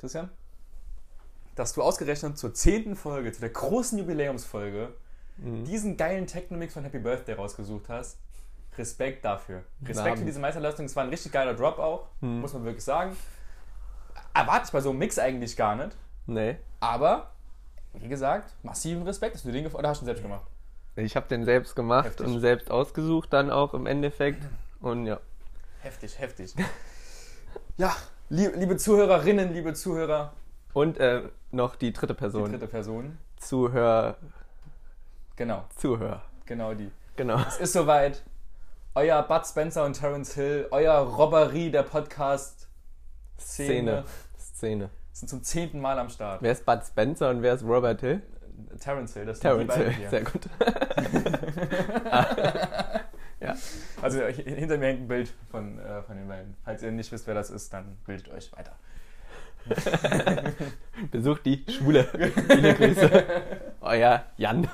Christian, dass du ausgerechnet zur zehnten Folge, zu der großen Jubiläumsfolge, Mhm. diesen geilen Technomix von Happy Birthday rausgesucht hast. Respekt dafür. Respekt für diese Meisterleistung. Es war ein richtig geiler Drop auch, Mhm. muss man wirklich sagen. Erwarte ich bei so einem Mix eigentlich gar nicht. Nee. Aber, wie gesagt, massiven Respekt, dass du den gefunden oder hast du ihn selbst gemacht? Ich habe den selbst gemacht Heftig. und selbst ausgesucht dann auch im Endeffekt. Und ja. Heftig, heftig. ja, liebe Zuhörerinnen, liebe Zuhörer, Und äh, noch die dritte die Person. dritte Person. Zuhör. Genau, Zuhör. genau die. Genau. Es ist soweit. Euer Bud Spencer und Terence Hill, euer Robberie der Podcast-Szene Szene. Szene. sind zum zehnten Mal am Start. Wer ist Bud Spencer und wer ist Robert Hill? Terence Hill, das die Terence beiden Hill. hier. Sehr gut. ja. Also hi- hinter mir hängt ein Bild von, äh, von den beiden. Falls ihr nicht wisst, wer das ist, dann bildet euch weiter. Besucht die Schwule. Viele Grüße. Euer Jan.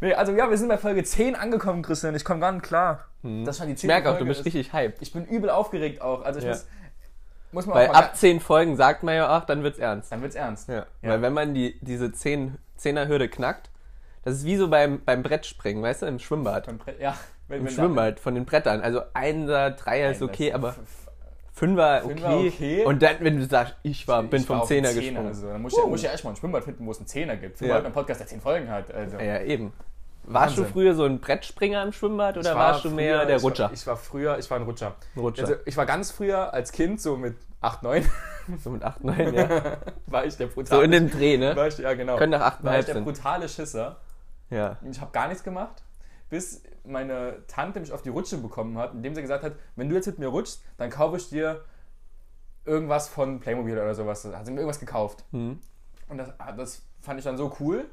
Nee, also ja, wir sind bei Folge 10 angekommen, Christian. Ich komme gar nicht klar. Das schon die Ich 10. merke auch, du bist ist. richtig hyped. Ich bin übel aufgeregt auch. Also ich Ja. muss, muss man Weil ab 10 Folgen sagt man ja auch, dann wird's ernst. Dann wird's ernst. Ja. Ja. Weil wenn man die, diese 10, 10er Hürde knackt, das ist wie so beim, beim Brettspringen, weißt du, im Schwimmbad. Von Bre- Ja, wenn, Im wenn Schwimmbad von den Brettern. Also Einser, Dreier ist okay, aber Fünfer Fünfer okay. okay. Und dann, wenn du sagst, ich war, bin ich vom war Zehner den gesprungen. Also, dann muss ich, ja, muss ich ja erstmal ein Schwimmbad finden, wo es einen Zehner gibt. Für Ja. einen Podcast, der 10 Folgen hat. Also. Ja, eben. Warst du Wahnsinn. früher so ein Brettspringer im Schwimmbad oder war warst du mehr früher- der ich war- Rutscher? Ich war früher, ich war ein Rutscher. Ein Rutscher. Also, ich war ganz früher als Kind, so mit 8, 9, so mit 8, 9, ja. war ich der So brutale. in dem Dreh, ne? war ich, ja, genau. Können nach 8,5 war ich der brutale Schisser. Ja. Ich habe gar nichts gemacht, bis meine Tante mich auf die Rutsche bekommen hat, indem sie gesagt hat, wenn du jetzt mit mir rutschst, dann kaufe ich dir irgendwas von Playmobil oder sowas. Hat sie mir irgendwas gekauft. Hm. Und das, das fand ich dann so cool,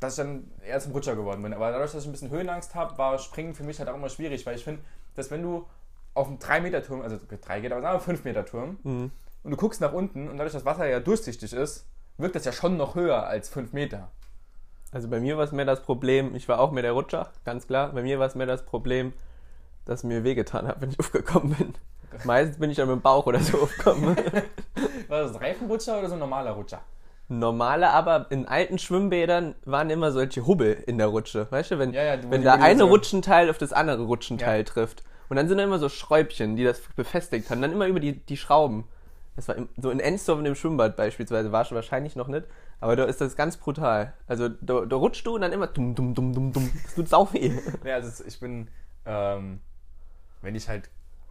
dass ich dann eher zum Rutscher geworden bin. Aber dadurch, dass ich ein bisschen Höhenangst habe, war Springen für mich halt auch immer schwierig, weil ich finde, dass wenn du auf einem 3-Meter-Turm, also 3 geht, aber sagen wir 5-Meter-Turm, Mhm. und du guckst nach unten und dadurch, dass das Wasser ja durchsichtig ist, wirkt das ja schon noch höher als 5 Meter. Also bei mir war es mehr das Problem, ich war auch mehr der Rutscher, ganz klar. Bei mir war es mehr das Problem, dass mir wehgetan hat, wenn ich aufgekommen bin. Meistens bin ich dann mit dem Bauch oder so aufgekommen. War das ein Reifenrutscher oder so ein normaler Rutscher? Normale, aber in alten Schwimmbädern waren immer solche Hubbel in der Rutsche. Weißt du, wenn, Ja, ja, wenn der eine Rutschenteil auf das andere Rutschenteil Ja. trifft. Und dann sind da immer so Schräubchen, die das befestigt haben. Dann immer über die, die Schrauben. Das war im, so in Ensdorf in dem Schwimmbad beispielsweise, war schon wahrscheinlich noch nicht. Aber da ist das ganz brutal. Also da, da rutscht du und dann immer dumm, dumm, dumm, dumm, dumm. Das tut sau weh. Ja, also es- ich bin, ähm, wenn ich halt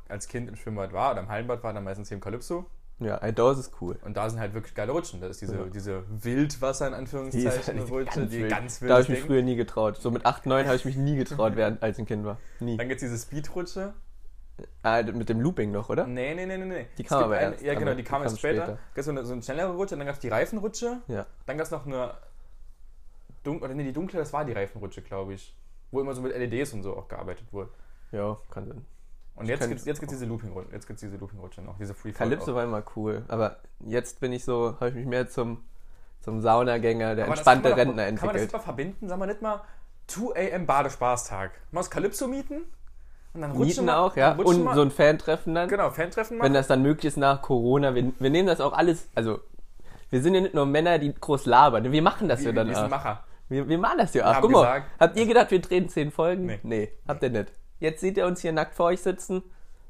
als Kind im Schwimmbad war oder im Hallenbad war, dann meistens hier im Calypso. Ja, das ist cool. Und da sind halt wirklich geile Rutschen. Das ist diese, Ja. diese Wildwasser in Die Anführungszeichen ist Rutsche, die wild. ganz Da habe ich wild mich früher nie getraut. So mit 8, 9 habe ich mich nie getraut, während als ein Kind war. Nie. Dann gibt es diese Speedrutsche. Ah, mit dem Looping noch, oder? Nee, nee, nee, nee, nee. Die Es kam aber eine- erst, Ja, genau, die die kam kam erst später. später. Gab so eine, so eine schnellere Rutsche, dann gab es die Reifenrutsche. Ja. Dann gab es noch eine dunkle, oder nee, die dunkle, das war die Reifenrutsche, glaube ich. Wo immer so mit LEDs und so auch gearbeitet wurde. Ja, kann sein. Und jetzt gibt es jetzt gibt's diese Looping-Rutsche, jetzt gibt's diese Looping-Rutsche noch, diese Free Calypso war immer cool, aber jetzt bin ich so, habe ich mich mehr zum, zum Saunagänger, der Aber entspannte doch- Rentner Kann man das entwickelt. mal verbinden? Sagen wir nicht mal 2 am Badespaßtag. Mal das Calypso mieten und dann rutschen Mieten wir- auch, ja. Und wir- so ein Fantreffen dann. Genau, Fantreffen Wenn machen. das dann möglich ist nach Corona. Wir, wir nehmen das auch alles, also wir sind ja nicht nur Männer, die groß labern. Wir machen das ja wir, dann wir sind auch. Macher. Wir, wir machen das ja auch. Guck mal, gesagt- habt ihr gedacht, wir drehen zehn Folgen? Nee. habt ihr nicht. Jetzt seht ihr uns hier nackt vor euch sitzen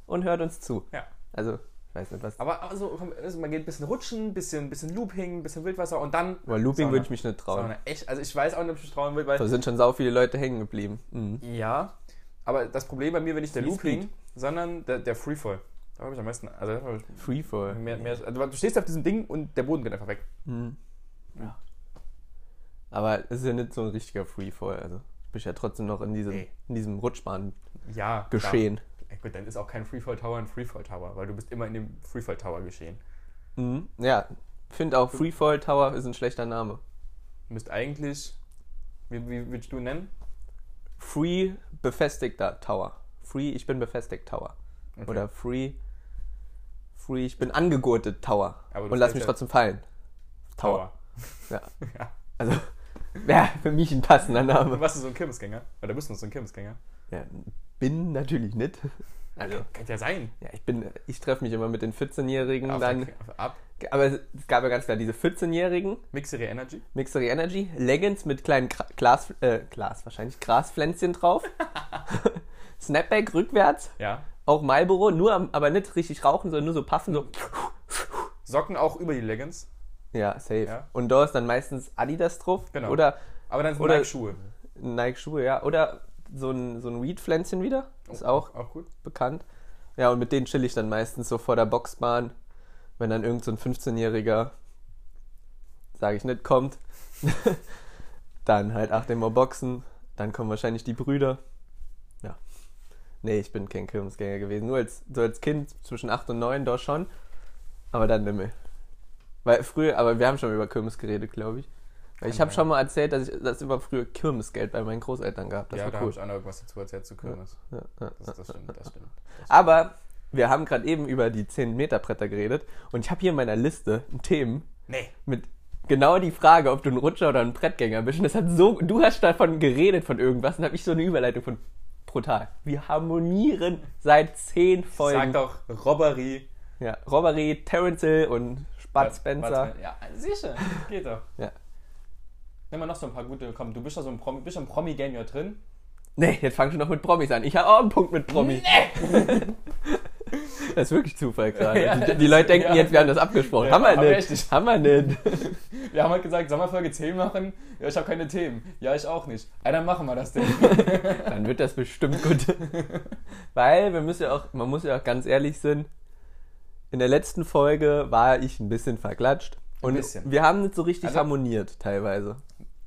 und hört uns zu. Ja. Also, ich weiß nicht was. Aber also, also man geht ein bisschen rutschen, bisschen, bisschen Looping, bisschen Wildwasser und dann. Aber Looping würde ich mich nicht trauen. Sauna. Echt, also ich weiß auch nicht, ob ich mich trauen will, weil. Da sind schon sau viele Leute hängen geblieben. Mhm. Ja, aber das Problem bei mir war nicht der Free Looping, Speed. sondern der, der Freefall. Da habe ich am meisten. Also, ich Freefall. mehr, mehr, also du stehst auf diesem Ding und der Boden geht einfach weg. Mhm. Ja. Aber es ist ja nicht so ein richtiger Freefall. Also, du bist ja trotzdem noch in diesem, in diesem Rutschbahn Ja. geschehen. Ja, gut, dann ist auch kein Freefall Tower ein Freefall Tower, weil du bist immer in dem Freefall Tower geschehen. Mhm. Ja, finde auch Freefall Tower ist ein schlechter Name. Du müsst eigentlich. Wie, wie würdest du ihn nennen? Free befestigter Tower. Free, ich bin befestigt Tower. Okay. Oder Free, Free, ich bin angegurtet Tower. Und lass mich ja- trotzdem fallen. Tower. Ja. Ja. Also, wäre für mich ein passender Und Name. warst du so ein Kirmesgänger? Oder bist du so ein Kirmesgänger? Ja, bin natürlich nicht. Also, Kann ja sein. ja, ich bin, ich treffe mich immer mit den 14-Jährigen Auf dann. ab. Aber es gab ja ganz klar diese 14-Jährigen, Mixery Energy. Mixery Energy, Leggings mit kleinen Gra Glas, äh, Glas wahrscheinlich, Graspflänzchen drauf. Snapback rückwärts, Ja. auch Marlboro, nur am- aber nicht richtig rauchen, sondern nur so puffen, so. Socken auch über die Leggings. Ja, safe. Ja. Und da ist dann meistens Adidas drauf. Genau. Oder Aber dann sind Nike-Schuhe. Nike-Schuhe, ja. Oder so ein, so ein Weed-Pflänzchen wieder. Ist auch Auch gut. bekannt. Ja, und mit denen chill ich dann meistens so vor der Boxbahn, wenn dann irgend so ein 15-Jähriger, sage ich nicht, kommt. dann halt acht Mal Boxen. Dann kommen wahrscheinlich die Brüder. Ja. Nee, ich bin kein Kirmesgänger gewesen. Nur als, so als Kind zwischen 8 und 9 da schon. Aber dann nicht mehr. Weil früher, aber wir haben schon über Kirmes geredet, glaube ich. Ich habe schon mal erzählt, dass ich das immer früher Kirmesgeld bei meinen Großeltern gab. Das ja, da war habe cool. ich auch noch irgendwas dazu erzählt zu Kirmes. Ja, ja, Das, das stimmt, das stimmt. aber wir haben gerade eben über die 10 Meter Bretter geredet und ich habe hier in meiner Liste Themen Nee. mit genau die Frage, ob du ein Rutscher oder ein Brettgänger bist. Und das hat so, du hast davon geredet von irgendwas und habe ich so eine Überleitung von brutal. Wir harmonieren seit 10 Folgen. Sag doch Robbery. Ja, Robbery, Terence Hill und Bud Spencer. Ja, sicher. Geht doch. Ja. Nimm mal noch so ein paar gute. Komm, du bist doch so ein Promi, bist im Promi-Game ja drin. Nee, jetzt fangst du noch mit Promis an. Ich habe auch einen Punkt mit Promi. das ist wirklich Zufall gerade. Ja, die, die Leute denken ja. jetzt, wir haben das abgesprochen. Ja, haben wir wir nicht. nicht. Haben wir nicht. Wir haben halt gesagt, Sommerfolge 10 machen. Ja, ich habe keine Themen. Ja, ich auch nicht. Ja, dann machen wir das denn. Dann wird das bestimmt gut. Weil wir müssen ja auch, man muss ja auch ganz ehrlich sein, in der letzten Folge war ich ein bisschen verklatscht. Und bisschen. wir haben nicht so richtig Also- harmoniert teilweise.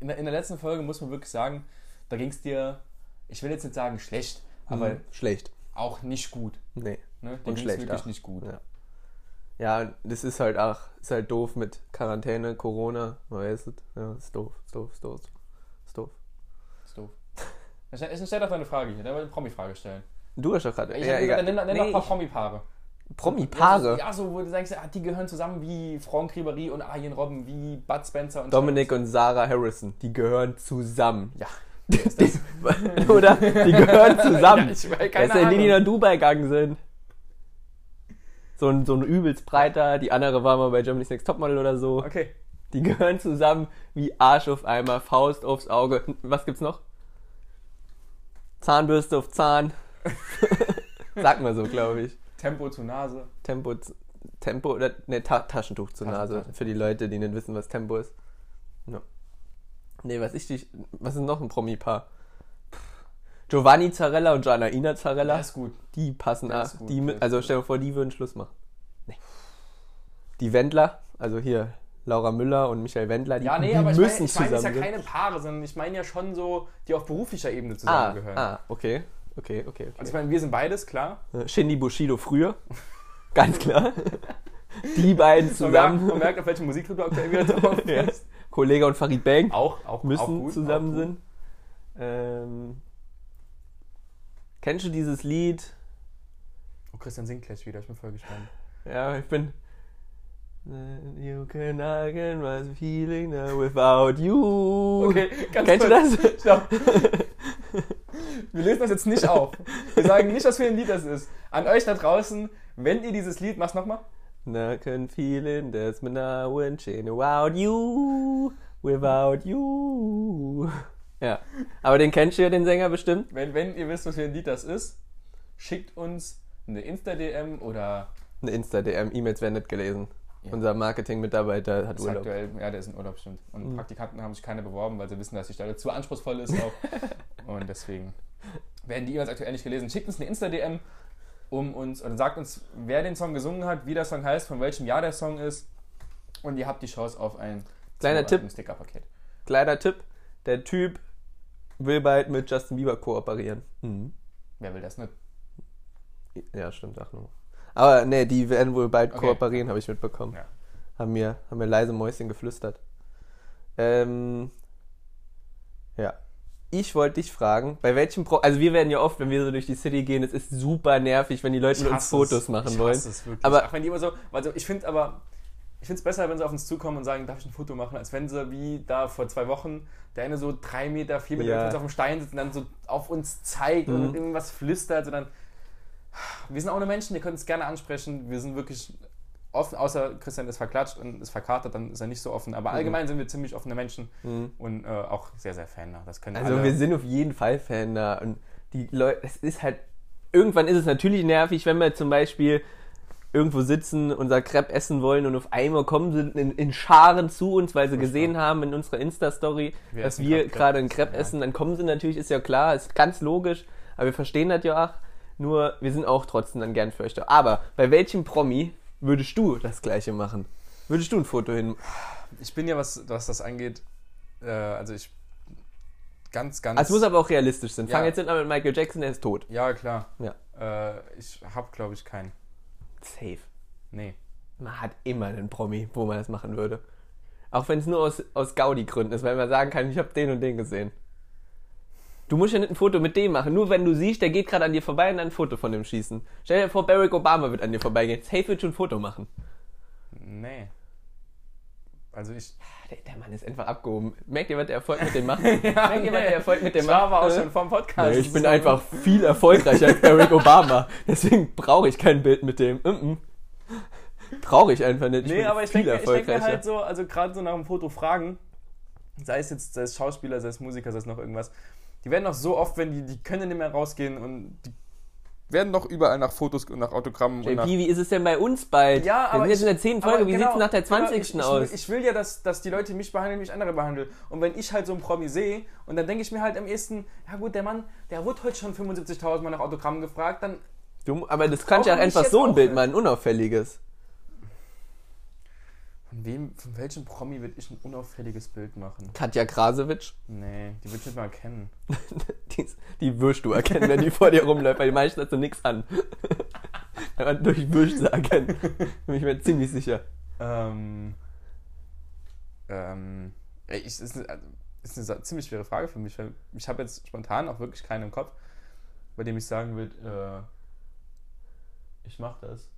In der, in der letzten Folge muss man wirklich sagen, da ging es dir, ich will jetzt nicht sagen schlecht, aber Mhm. schlecht. auch nicht gut. Nee. Ne? Dir Und schlecht wirklich auch. nicht gut. Ja. Ja, das ist halt auch, ist halt doof mit Quarantäne, Corona, man weiß es. Ja, ist doof, ist doof, ist doof. Ist doof. Ist doof. Ich, stell doch eine Frage hier, da wollte ich eine Promi-Frage stellen. Du hast doch gerade. Ja, egal. nenn, nenn doch Nee, ein paar Promi-Paare. Promi-Paare. Ja, so, wo du sagst, ah, die gehören zusammen wie Franck Ribéry und Arjen Robben, wie Bud Spencer und Dominic und Sarah Harrison, die gehören zusammen. Ja. Die, oder? Die gehören zusammen. Ja, ich weiß, keine die, die nach Dubai gegangen sind. So ein, so ein übelst breiter, die andere war mal bei Germany's Next Topmodel oder so. Okay. Die gehören zusammen wie Arsch auf Eimer, Faust aufs Auge. Was gibt's noch? Zahnbürste auf Zahn. Sagt man so, glaube ich. Tempo zu Nase. Tempo, Tempo oder ne, Ta Taschentuch zur Nase. Für die Leute, die nicht wissen, was Tempo ist. Ja. Nee, was ich dich. Was ist noch ein Promi-Paar? Giovanni Zarella und Janaina Zarella. Das ist gut. Die passen ab. Die, also stell dir vor, die würden Schluss machen. Nee. Die Wendler, also hier Laura Müller und Michael Wendler, die, Ja, nee, die aber ich müssen meine ich mein, zusammen. jetzt ja sein. keine Paare, sondern ich meine ja schon so, die auf beruflicher Ebene ah, zusammengehören. ah, okay. Okay, okay, okay. Also ich meine, wir sind beides, klar. Äh, Shindy Bushido früher. Ganz klar. Die beiden Man merkt, zusammen. man merkt auf welchen Musikclub du aktuell wieder drauf bist. Kollege und Farid Bang Auch, auch, auch müssen gut, zusammen auch sind. Ähm, kennst du dieses Lied? Oh, Christian singt gleich wieder, ich bin voll gespannt. Ja, ich bin. You can I can my feeling now without you. Okay, ganz Kennst du kurz. das? Stopp. Wir lösen das jetzt nicht auf. Wir sagen nicht, was für ein Lied das ist. An euch da draußen, wenn ihr dieses Lied, mach's nochmal. Can feeling that's me now and without you. Without you. Ja. Aber den kennst du ja, den Sänger bestimmt. Wenn, wenn ihr wisst, was für ein Lied das ist, schickt uns eine Insta-DM oder Eine Insta-DM, E-Mails werden nicht gelesen. Ja. Unser Marketing-Mitarbeiter hat ist Urlaub. aktuell, ja, der ist in Urlaub, stimmt. Und Mhm. Praktikanten haben sich keine beworben, weil sie wissen, dass die Stelle zu anspruchsvoll ist auch. Und deswegen werden die E-Mails aktuell nicht gelesen. Schickt uns eine Insta-DM um uns, oder sagt uns, wer den Song gesungen hat, wie der Song heißt, von welchem Jahr der Song ist. Und ihr habt die Chance auf ein Kleiner Tipp. ein Sticker-Paket. Kleiner Tipp: Der Typ will bald mit Justin Bieber kooperieren. Mhm. Wer will das nicht? Ja, stimmt, ach nur. Aber nee, die werden wohl bald Okay. kooperieren, habe ich mitbekommen. Ja. Haben, mir, haben mir leise Mäuschen geflüstert. Ähm, ja. Ich wollte dich fragen, bei welchem Pro also wir werden ja oft, wenn wir so durch die City gehen, es ist super nervig, wenn die Leute mit uns Fotos es. machen ich wollen. hasse es wirklich. Aber- Auch wenn die immer so, also ich finde aber, ich finde es besser, wenn sie auf uns zukommen und sagen, darf ich ein Foto machen, als wenn sie wie da vor zwei Wochen der eine so drei Meter, vier Meter Ja. auf dem Stein sitzt und dann so auf uns zeigt Mhm. und irgendwas flüstert, sondern Wir sind auch nur Menschen, ihr könnt es gerne ansprechen. Wir sind wirklich offen, außer Christian ist verklatscht und ist verkatert, dann ist er nicht so offen. Aber Mhm. allgemein sind wir ziemlich offene Menschen und äh, auch sehr, sehr Fan. da. Das können Also alle. wir sind auf jeden Fall Fan da. Und die Leute, es ist halt, irgendwann ist es natürlich nervig, wenn wir zum Beispiel irgendwo sitzen, unser Crepe essen wollen und auf einmal kommen sie in, in Scharen zu uns, weil sie gesehen haben in unserer Insta-Story, dass wir gerade einen Crepe Ja. essen, dann kommen sie natürlich, ist ja klar, ist ganz logisch, aber wir verstehen das ja auch, nur wir sind auch trotzdem dann gern für euch da. Aber bei welchem Promi würdest du das gleiche machen? Würdest du ein Foto hin? Ich bin ja, was, was das angeht, äh, also ich ganz, ganz. Also es muss aber auch realistisch sein. Fang Ja. jetzt nicht an mit Michael Jackson, der ist tot. ja, klar. Ja. Äh, ich habe, glaube ich, keinen. Safe. Nee. Man hat immer einen Promi, wo man das machen würde. Auch wenn es nur aus, aus Gaudi-Gründen ist, weil man sagen kann, ich habe den und den gesehen. Du musst ja nicht ein Foto mit dem machen. Nur wenn du siehst, der geht gerade an dir vorbei und dann ein Foto von dem schießen. Stell dir vor, Barack Obama wird an dir vorbeigehen. Safe wird schon ein Foto machen. Nee. Also ich. Der, der Mann ist einfach abgehoben. Merkt ihr, was der Erfolg mit dem macht? Merkt ihr, was der Erfolg mit dem ich macht? war aber auch Äh? schon vom Podcast. Nee, ich bin einfach viel erfolgreicher als Barack Obama. Deswegen brauche ich kein Bild mit dem. Mm -mm. Brauche ich einfach nicht. Nee, bin aber ich viel denke ich denk mir erfolgreicher. halt so, also gerade so nach dem Foto fragen, sei es jetzt sei es Schauspieler, sei es Musiker, sei es noch irgendwas, die werden doch so oft, wenn die, die können nicht mehr rausgehen und die werden doch überall nach Fotos und nach Autogrammen und JP, nach... wie ist es denn bei uns bald? Ja, aber Wir sind jetzt ich- in der 10. aber Folge, wie genau, sieht es nach der aber 20. ich, ich, aus? Will, ich will ja, dass, dass die Leute mich behandeln, wie ich andere behandle. Und wenn ich halt so einen Promi sehe und dann denke ich mir halt am ehesten, ja gut, der Mann, der wurde heute schon 75.000 Mal nach Autogrammen gefragt, dann du, aber das kann ja auch einfach so ein Bild machen, ein unauffälliges. Von wem, von welchem Promi würde ich ein unauffälliges Bild machen? Katja Krasowitsch, Nee, die würde ich nicht mal kennen. die, die wirst du erkennen, wenn die vor dir rumläuft, weil die meisten hat so nichts an. Aber durch wirst sie erkennen. Bin ich mir ziemlich sicher. Ähm, ähm, ich, ist, eine, ist eine ziemlich schwere Frage für mich, weil ich habe jetzt spontan auch wirklich keinen im Kopf, bei dem ich sagen würde, äh, ich mache das.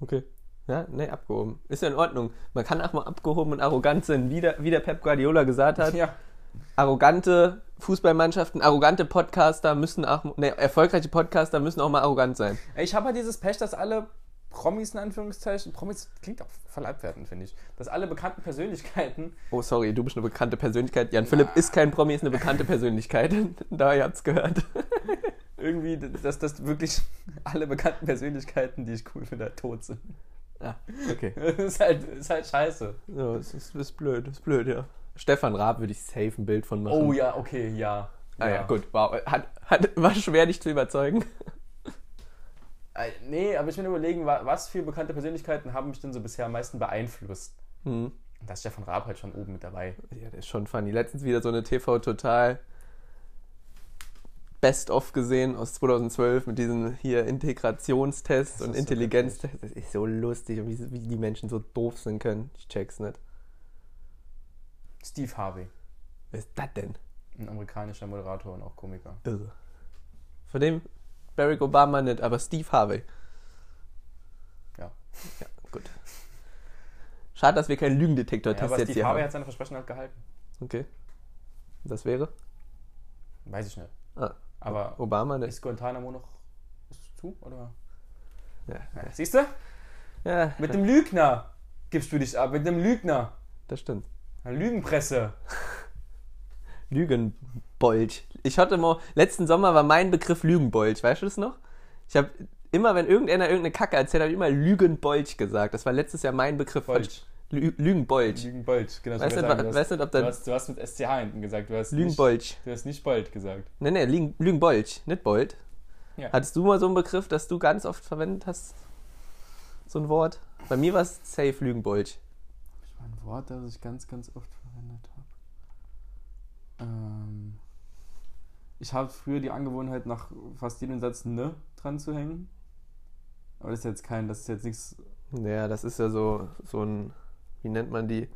Okay. Ja, nee, abgehoben. Ist ja in Ordnung. Man kann auch mal abgehoben und arrogant sein, wie der, wie der Pep Guardiola gesagt hat. Ja, arrogante Fußballmannschaften, arrogante Podcaster müssen auch, ne, erfolgreiche Podcaster müssen auch mal arrogant sein. Ich habe halt dieses Pech, dass alle Promis in Anführungszeichen, Promis klingt auch voll abwertend, finde ich, dass alle bekannten Persönlichkeiten, Oh, sorry, du bist eine bekannte Persönlichkeit. Jan Philipp ist kein Promi, ist eine bekannte Persönlichkeit. da, ihr habt's gehört. irgendwie, dass das wirklich alle bekannten Persönlichkeiten, die ich cool finde, halt tot sind. Ah, okay. ist, halt, ist halt scheiße. Ja, es ist, ist blöd, ist blöd, ja. Stefan Raab würde ich safe ein Bild von machen. Oh ja, okay, ja. Ah ja, gut, wow. Hat, hat, war schwer, dich zu überzeugen. Nee, aber ich will überlegen, wa- was für bekannte Persönlichkeiten haben mich denn so bisher am meisten beeinflusst? Hm. Da ist Stefan Raab halt schon oben mit dabei. Ja, der ist schon funny. Letztens wieder so eine TV-Total Best-of gesehen aus 2012 mit diesen hier Integrationstests und Intelligenztests. Das ist so lustig wie, wie die Menschen so doof sein können. Ich check's nicht. Steve Harvey, Wer ist das denn? ein amerikanischer Moderator und auch Komiker. Irre. Von dem Barack Obama nicht, aber Steve Harvey. Ja. Ja, gut. Schade, dass wir keinen ja Lügendetektor-Test aber jetzt Steve hier Harvey haben. hat seine Versprechen halt gehalten. Okay. Das wäre? Weiß ich nicht. Ah, Aber Obama nicht. ist Guantanamo noch ist zu, oder? Ja, Ja, Siehst du? ja Mit dem Lügner gibst du dich ab. Mit dem Lügner. das stimmt. Lügenpresse. Lügenbolch. Ich hatte mal, letzten Sommer war mein Begriff Lügenbolch, weißt du das noch? Ich habe immer, wenn irgendeiner irgendeine Kacke erzählt, habe ich immer Lügenbolch gesagt. Das war letztes Jahr mein Begriff. Bolch. Lü Lügenbolch. Lügenbold. Genau, Weißt ich du, wollte sagen, wa- du, weißt hast, du, ob du, hast, du hast mit SCH hinten gesagt. Du hast Lügenbolch. Nicht, du hast nicht Bold gesagt. Nee, nee, Lügen, Lügenbolch, nicht Bold. Ja. Hattest du mal so einen Begriff, dass du ganz oft verwendet hast? So ein Wort? Bei mir war es safe Lügenbolch. Ein Wort, das ich ganz, ganz oft verwendet habe. Ähm, ich habe früher die Angewohnheit, nach fast jedem Satz ne dran zu hängen. Aber das ist jetzt kein, das ist jetzt nichts. Ja, das ist ja so, so ein, wie nennt man die?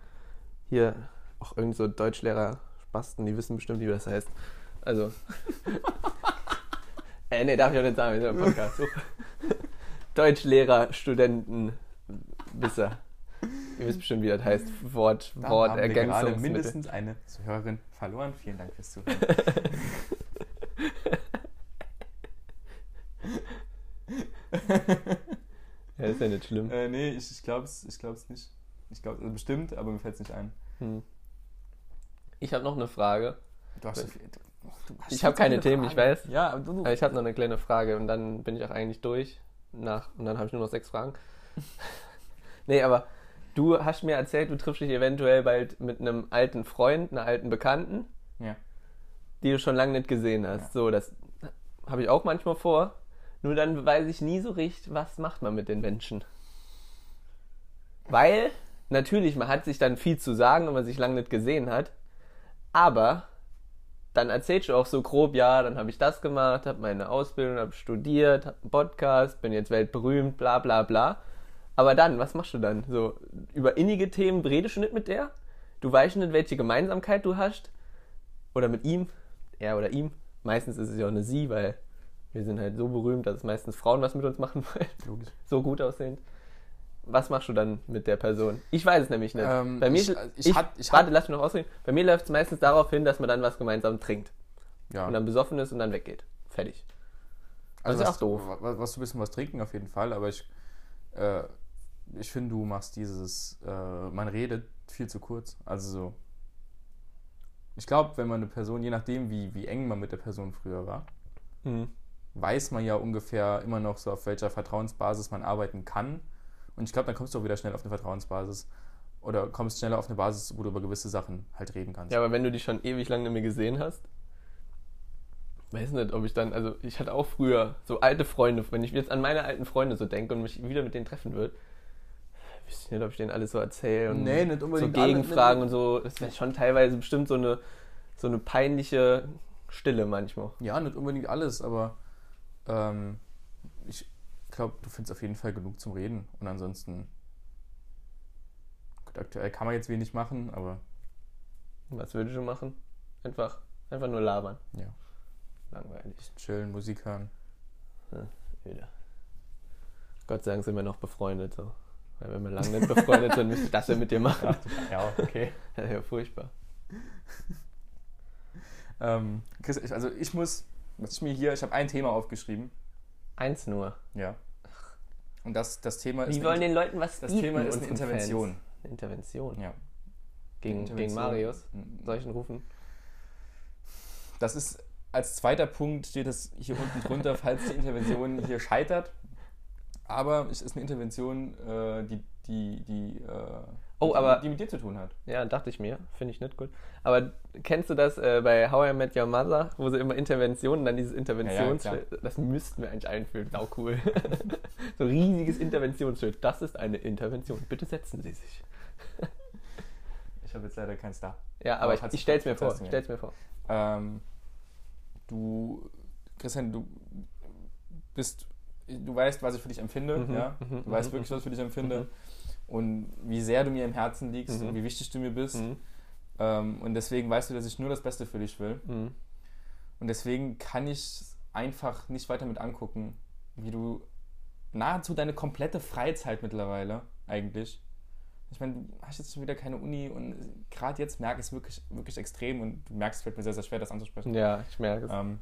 Hier, auch irgend so Deutschlehrer Spasten, die wissen bestimmt, wie das heißt. Also. äh, nee, darf ich auch nicht sagen, ich bin im Podcast. Deutschlehrer, Studenten, Wisser. Ihr wisst bestimmt, wie das heißt. Wort, Wort, Ergänzung. mindestens eine Zuhörerin verloren. Vielen Dank fürs Zuhören. ja, ist ja nicht schlimm. Äh, nee, ich, ich glaube es ich glaub's nicht. Ich glaube also bestimmt, aber mir fällt es nicht ein. Hm. Ich habe noch eine Frage. Du hast so viel, du, du hast Ich habe keine Themen, ich Fragen. weiß. Ja, aber du, Aber ich habe noch eine kleine Frage und dann bin ich auch eigentlich durch. Nach, und dann habe ich nur noch sechs Fragen. nee, aber du hast mir erzählt, du triffst dich eventuell bald mit einem alten Freund, einer alten Bekannten, Ja. die du schon lange nicht gesehen hast. Ja. So, das habe ich auch manchmal vor. Nur dann weiß ich nie so richtig, was macht man mit den Menschen. Weil, natürlich, man hat sich dann viel zu sagen, wenn man sich lange nicht gesehen hat. Aber dann erzählst du auch so grob, ja, dann habe ich das gemacht, habe meine Ausbildung, habe studiert, habe einen Podcast, bin jetzt weltberühmt, bla bla bla. Aber dann, was machst du dann? So, über innige Themen redest du nicht mit der? Du weißt nicht, welche Gemeinsamkeit du hast? Oder mit ihm? Er oder ihm? Meistens ist es ja auch eine sie, weil wir sind halt so berühmt, dass es meistens Frauen was mit uns machen wollen. Logisch. So gut aussehend. Was machst du dann mit der Person? Ich weiß es nämlich nicht. Ähm, Bei mir, ich- ich, ich hat- ich warte, lass mich noch ausreden. Bei mir läuft es meistens darauf hin, dass man dann was gemeinsam trinkt Ja. und dann besoffen ist und dann weggeht. Fertig. Also ist was, auch doof. Was, was du ein bisschen was trinken auf jeden Fall, aber ich, äh, ich finde, du machst dieses, äh, man redet viel zu kurz. Also so. Ich glaube, wenn man eine Person, je nachdem, wie, wie eng man mit der Person früher war, Mhm. weiß man ja ungefähr immer noch so, auf welcher Vertrauensbasis man arbeiten kann. Und ich glaube, dann kommst du auch wieder schnell auf eine Vertrauensbasis. Oder kommst schneller auf eine Basis, wo du über gewisse Sachen halt reden kannst. Ja, aber wenn du die schon ewig lang nicht mehr gesehen hast, weiß nicht, ob ich dann, also ich hatte auch früher so alte Freunde, wenn ich jetzt an meine alten Freunde so denke und mich wieder mit denen treffen würde, wüsste ich nicht, ob ich denen alles so erzähle und Nee, nicht so unbedingt alle, Gegenfragen und so. Das wäre schon teilweise bestimmt so eine, so eine peinliche Stille manchmal. Ja, nicht unbedingt alles, aber ähm, glaube, du findest auf jeden Fall genug zum Reden. Und ansonsten, gut, aktuell kann man jetzt wenig machen, aber Was würdest du machen? Einfach, einfach nur labern. ja, Langweilig. chillen, Musik hören. Wieder. Gott sei Dank sind wir noch befreundet. So. Weil wenn wir lange nicht befreundet sind, müsste ich das ja mit dir machen. Ja, okay. Ja furchtbar. ähm, Chris, also ich muss, was ich mir hier, ich habe ein Thema aufgeschrieben. Eins nur. Ja. Und das, das Thema ist eine- wollen den Leuten was das bieten, Thema ist eine Intervention. Fans. Eine Intervention. Ja. Gegen, gegen Intervention. Marius. Mhm. Ihn rufen? Das ist als zweiter Punkt steht es hier unten drunter, falls die Intervention hier scheitert. Aber es ist eine Intervention, äh, die, die, die, äh, Oh, die, aber- die mit dir zu tun hat. Ja, dachte ich mir. Finde ich nicht gut. Aber kennst du das äh, bei How I Met Your Mother, wo sie immer Interventionen, dann dieses Interventionsschild, das müssten wir eigentlich einführen. Sau cool. so riesiges Interventionsschild. Das ist eine Intervention. Bitte setzen Sie sich. Ich habe jetzt leider keins da. Ja, aber Aber ich, ich stell's mir vor. Ich stell's mir vor. Ähm, du, Christian, du bist, du weißt, was ich für dich empfinde, Mhm, ja? mhm, Du weißt mhm, wirklich, was ich für dich empfinde. Und wie sehr du mir im Herzen liegst Mhm. und wie wichtig du mir bist. Mhm. Ähm, und deswegen weißt du, dass ich nur das Beste für dich will. Mhm. Und deswegen kann ich einfach nicht weiter mit angucken, wie du nahezu deine komplette Freizeit mittlerweile eigentlich. Ich meine, du hast jetzt schon wieder keine Uni und gerade jetzt merke ich es wirklich, wirklich extrem und du merkst, es fällt mir sehr, sehr schwer, das anzusprechen. Ja, ich merke es. Ähm,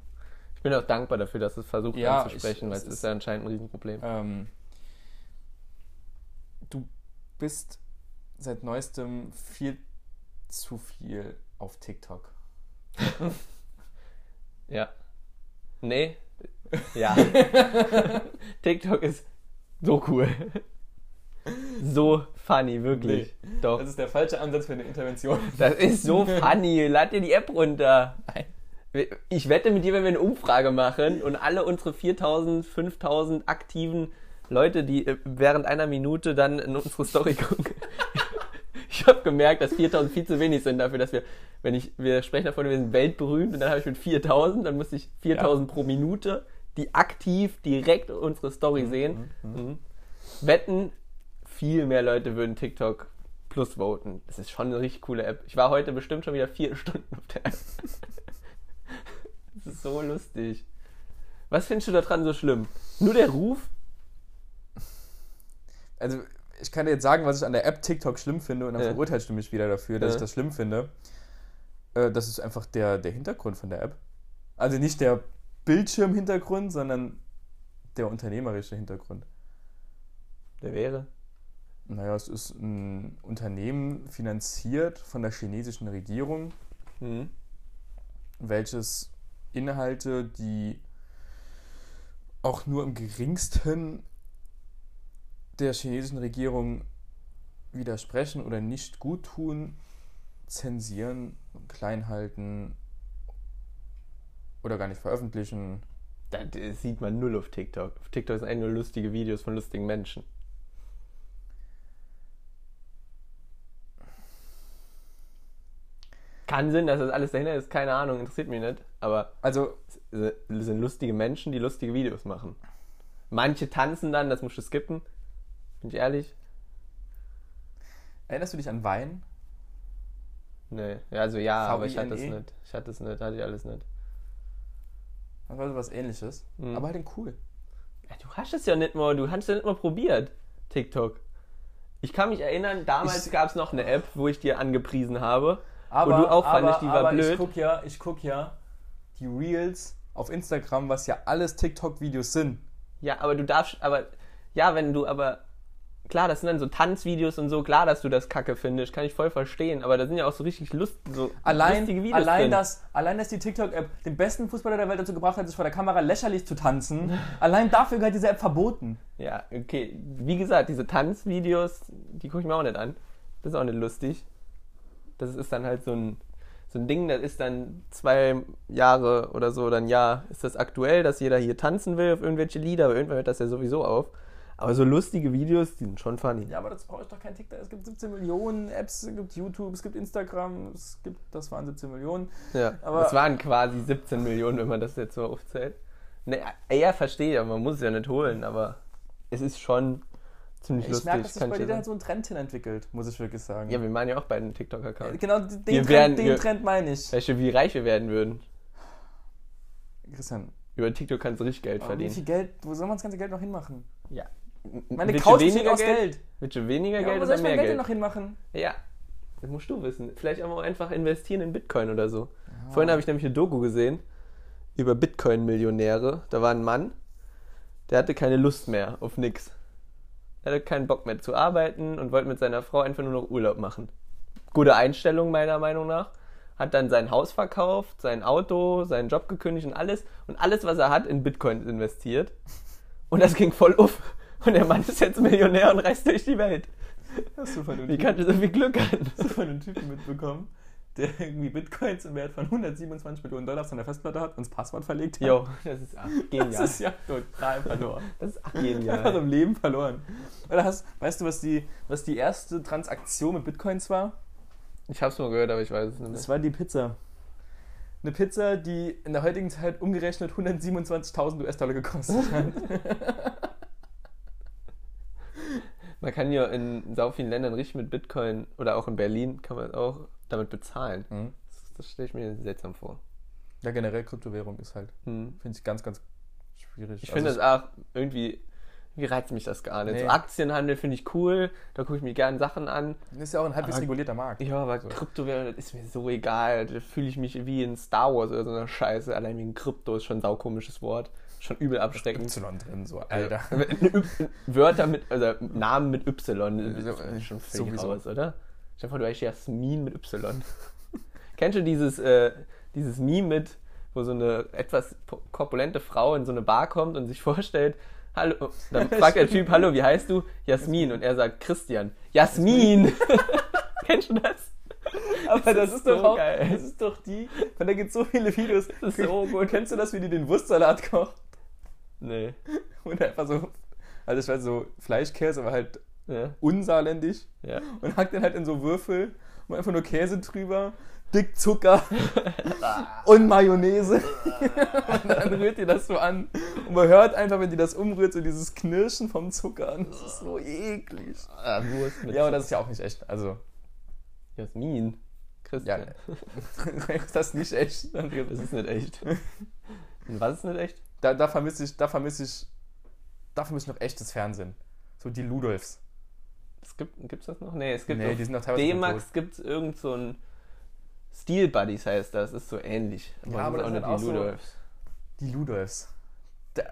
Ich bin auch dankbar dafür, dass du es versucht Ja, anzusprechen, ich- weil es es ist ist- ja anscheinend ein Riesenproblem. ähm, du bist seit neuestem viel zu viel auf TikTok. Ja. Nee. Ja. TikTok ist so cool. So funny, wirklich. Doch. Das ist der falsche Ansatz für eine Intervention. Das ist so funny. Lad dir die App runter. Nein. Ich wette mit dir, wenn wir eine Umfrage machen und alle unsere 4000, 5000 aktiven Leute, die äh, während einer Minute dann in unsere Story gucken. Ich habe gemerkt, dass 4000 viel zu wenig sind dafür, dass wir, wenn ich, wir sprechen davon, wir sind weltberühmt und dann habe ich mit 4000, dann musste ich 4000 pro Minute, die aktiv direkt unsere Story sehen. Mhm. Wetten, viel mehr Leute würden TikTok plus voten. Das ist schon eine richtig coole App. Ich war heute bestimmt schon wieder vier Stunden auf der App. Das ist so lustig. Was findest du daran so schlimm? Nur der Ruf? Also, ich kann dir jetzt sagen, was ich an der App TikTok schlimm finde und dann Ja. verurteilst du mich wieder dafür, dass Ja. ich das schlimm finde. Äh, das ist einfach der, der Hintergrund von der App. Also nicht der Bildschirmhintergrund, sondern der unternehmerische Hintergrund. Der wäre? Naja, es ist ein Unternehmen finanziert von der chinesischen Regierung, Mhm. welches Inhalte, die auch nur im geringsten der chinesischen Regierung widersprechen oder nicht gut tun, zensieren, klein halten oder gar nicht veröffentlichen. Das sieht man null auf TikTok. Auf TikTok sind eigentlich nur lustige Videos von lustigen Menschen. Kann Sinn, dass das alles dahinter ist, keine Ahnung, interessiert mich nicht. Aber Also, es sind lustige Menschen, die lustige Videos machen. Manche tanzen dann, das musst du skippen. Bin ich ehrlich? erinnerst du dich an Wein? Nee. Ja, also ja, aber ich hatte es V-I-N-E? nicht. Ich hatte es nicht, hatte ich alles nicht. Das war so was ähnliches. Mhm. Aber halt in cool. Ja, du hast es ja nicht mal, du hast es ja nicht mal probiert, TikTok. Ich kann mich erinnern, damals gab es noch eine App, wo ich dir angepriesen habe. Aber, du auch aber, fandest, die war aber blöd. Ich guck ja, ich guck ja die Reels auf Instagram, was ja alles TikTok-Videos sind. Ja, aber du darfst, aber, ja, wenn du aber, klar, das sind dann so Tanzvideos und so, klar, dass du das kacke findest, kann ich voll verstehen, aber da sind ja auch so richtig Lust, so Allein, lustige Videos allein, drin. dass, allein, dass die TikTok-App den besten Fußballer der Welt dazu gebracht hat, sich vor der Kamera lächerlich zu tanzen, allein dafür gehört diese App verboten. Ja, okay, wie gesagt, diese Tanzvideos, die gucke ich mir auch nicht an. Das ist auch nicht lustig. Das ist dann halt so ein, so ein Ding, das ist dann zwei Jahre oder so, ein Jahr ist das aktuell, dass jeder hier tanzen will auf irgendwelche Lieder, aber irgendwann hört das ja sowieso auf. Aber so lustige Videos, die sind schon funny. Ja, aber das brauche ich doch kein TikTok. Es gibt 17 Millionen Apps, es gibt YouTube, es gibt Instagram, es gibt, das waren 17 Millionen. Ja, Aber- das waren quasi 17 Millionen, wenn man das jetzt so aufzählt. Ne, ja, verstehe, aber man muss es ja nicht holen, aber es ist schon ziemlich Ich lustig. merke, dass sich bei dir dir da halt sagen. so ein Trend hin entwickelt, muss ich wirklich sagen. Ja, wir machen ja auch beide einen TikTok-Account. genau, den, Wir Trend, werden- den wir- Trend meine ich. Weißt du, wie reich wir werden würden? Christian, Über TikTok kannst du richtig Geld aber wie verdienen. viel Geld, wo soll man das ganze Geld noch hinmachen? Ja. Meine Couch besteht weniger aus Geld? Geld. Willst du weniger Ja, Geld wo soll oder ich mein mehr Geld, Geld? noch hinmachen? Ja, das musst du wissen. Vielleicht auch mal einfach investieren in Bitcoin oder so. Vorhin habe ich nämlich eine Doku gesehen über Bitcoin-Millionäre. Da war ein Mann, der hatte keine Lust mehr auf nix. Er hatte keinen Bock mehr zu arbeiten und wollte mit seiner Frau einfach nur noch Urlaub machen. Gute Einstellung meiner Meinung nach. Hat dann sein Haus verkauft, sein Auto, seinen Job gekündigt und alles. Und alles, was er hat, in Bitcoin investiert. Und das ging voll auf. Und der Mann ist jetzt Millionär und reist durch die Welt. Hast du von dem Wie Typen, kannst du so viel Glück haben? hast du von dem Typen mitbekommen, der irgendwie Bitcoins im Wert von 127 Millionen Dollar auf seiner Festplatte hat und das Passwort verlegt hat? Jo, das ist ach, genial. Das ist ja total verloren. Das ist ach, Einfach genial. im Leben verloren. Oder hast, weißt du, was die, was die erste Transaktion mit Bitcoins war? Ich hab's nur gehört, aber ich weiß es nicht mehr. Das war die Pizza. Eine Pizza, die in der heutigen Zeit umgerechnet 127.000 US-Dollar gekostet hat. Man kann ja in sau vielen Ländern richtig mit Bitcoin oder auch in Berlin kann man auch damit bezahlen. Mhm. Das, das stelle ich mir seltsam vor. Ja, generell Kryptowährung ist halt, Hm. finde ich ganz, ganz schwierig. Ich finde Also das auch irgendwie, wie reizt mich das gar nicht. Nee. So Aktienhandel finde ich cool, da gucke ich mir gerne Sachen an. Das ist ja auch ein halbwegs regulierter Markt. Ja, aber So. Kryptowährung, das ist mir so egal. Da fühle ich mich wie in Star Wars oder so einer Scheiße. Allein wegen Krypto ist schon ein saukomisches Wort. Schon übel abschreckend. Y drin, so, Alter. Wörter mit, also Namen mit Y, das ist schon völlig raus, oder? Stell dir vor, du heißt Jasmin mit Y. Kennst du dieses, äh, dieses Meme mit, wo so eine etwas korpulente Frau in so eine Bar kommt und sich vorstellt, hallo, dann fragt der Typ, hallo, wie heißt du? Jasmin. Und er sagt, Christian. Jasmin! Kennst du das? Aber das, ist, doch so auch, geil. das ist doch die, von da gibt es so viele Videos. Das ist so gut. Kennst du das, wie die den Wurstsalat kocht? Nee. Und einfach so, also ich weiß so Fleischkäse, aber halt Ja. unsaarländisch. ja. Und hackt den halt in so Würfel und einfach nur Käse drüber, dick Zucker und Mayonnaise. und dann rührt die das so an. Und man hört einfach, wenn die das umrührt, so dieses Knirschen vom Zucker. Und das ist so eklig. Ah, Wurst mit Ja, aber das ist ja auch nicht echt. Also, Jasmin. ja, Christian. ist das nicht echt? Das ist nicht echt. Und was ist nicht echt? Da, da vermisse ich, da vermisse ich, da vermisse ich noch echtes Fernsehen. So die Ludolfs. Es gibt, gibt's das noch? Nee, es gibt Nee, die sind noch teilweise D-Max gibt es irgend so ein Steel Buddies heißt das, ist so ähnlich. Ja, aber das sind auch nicht die auch so- Ludolfs. Die Ludolfs. Da,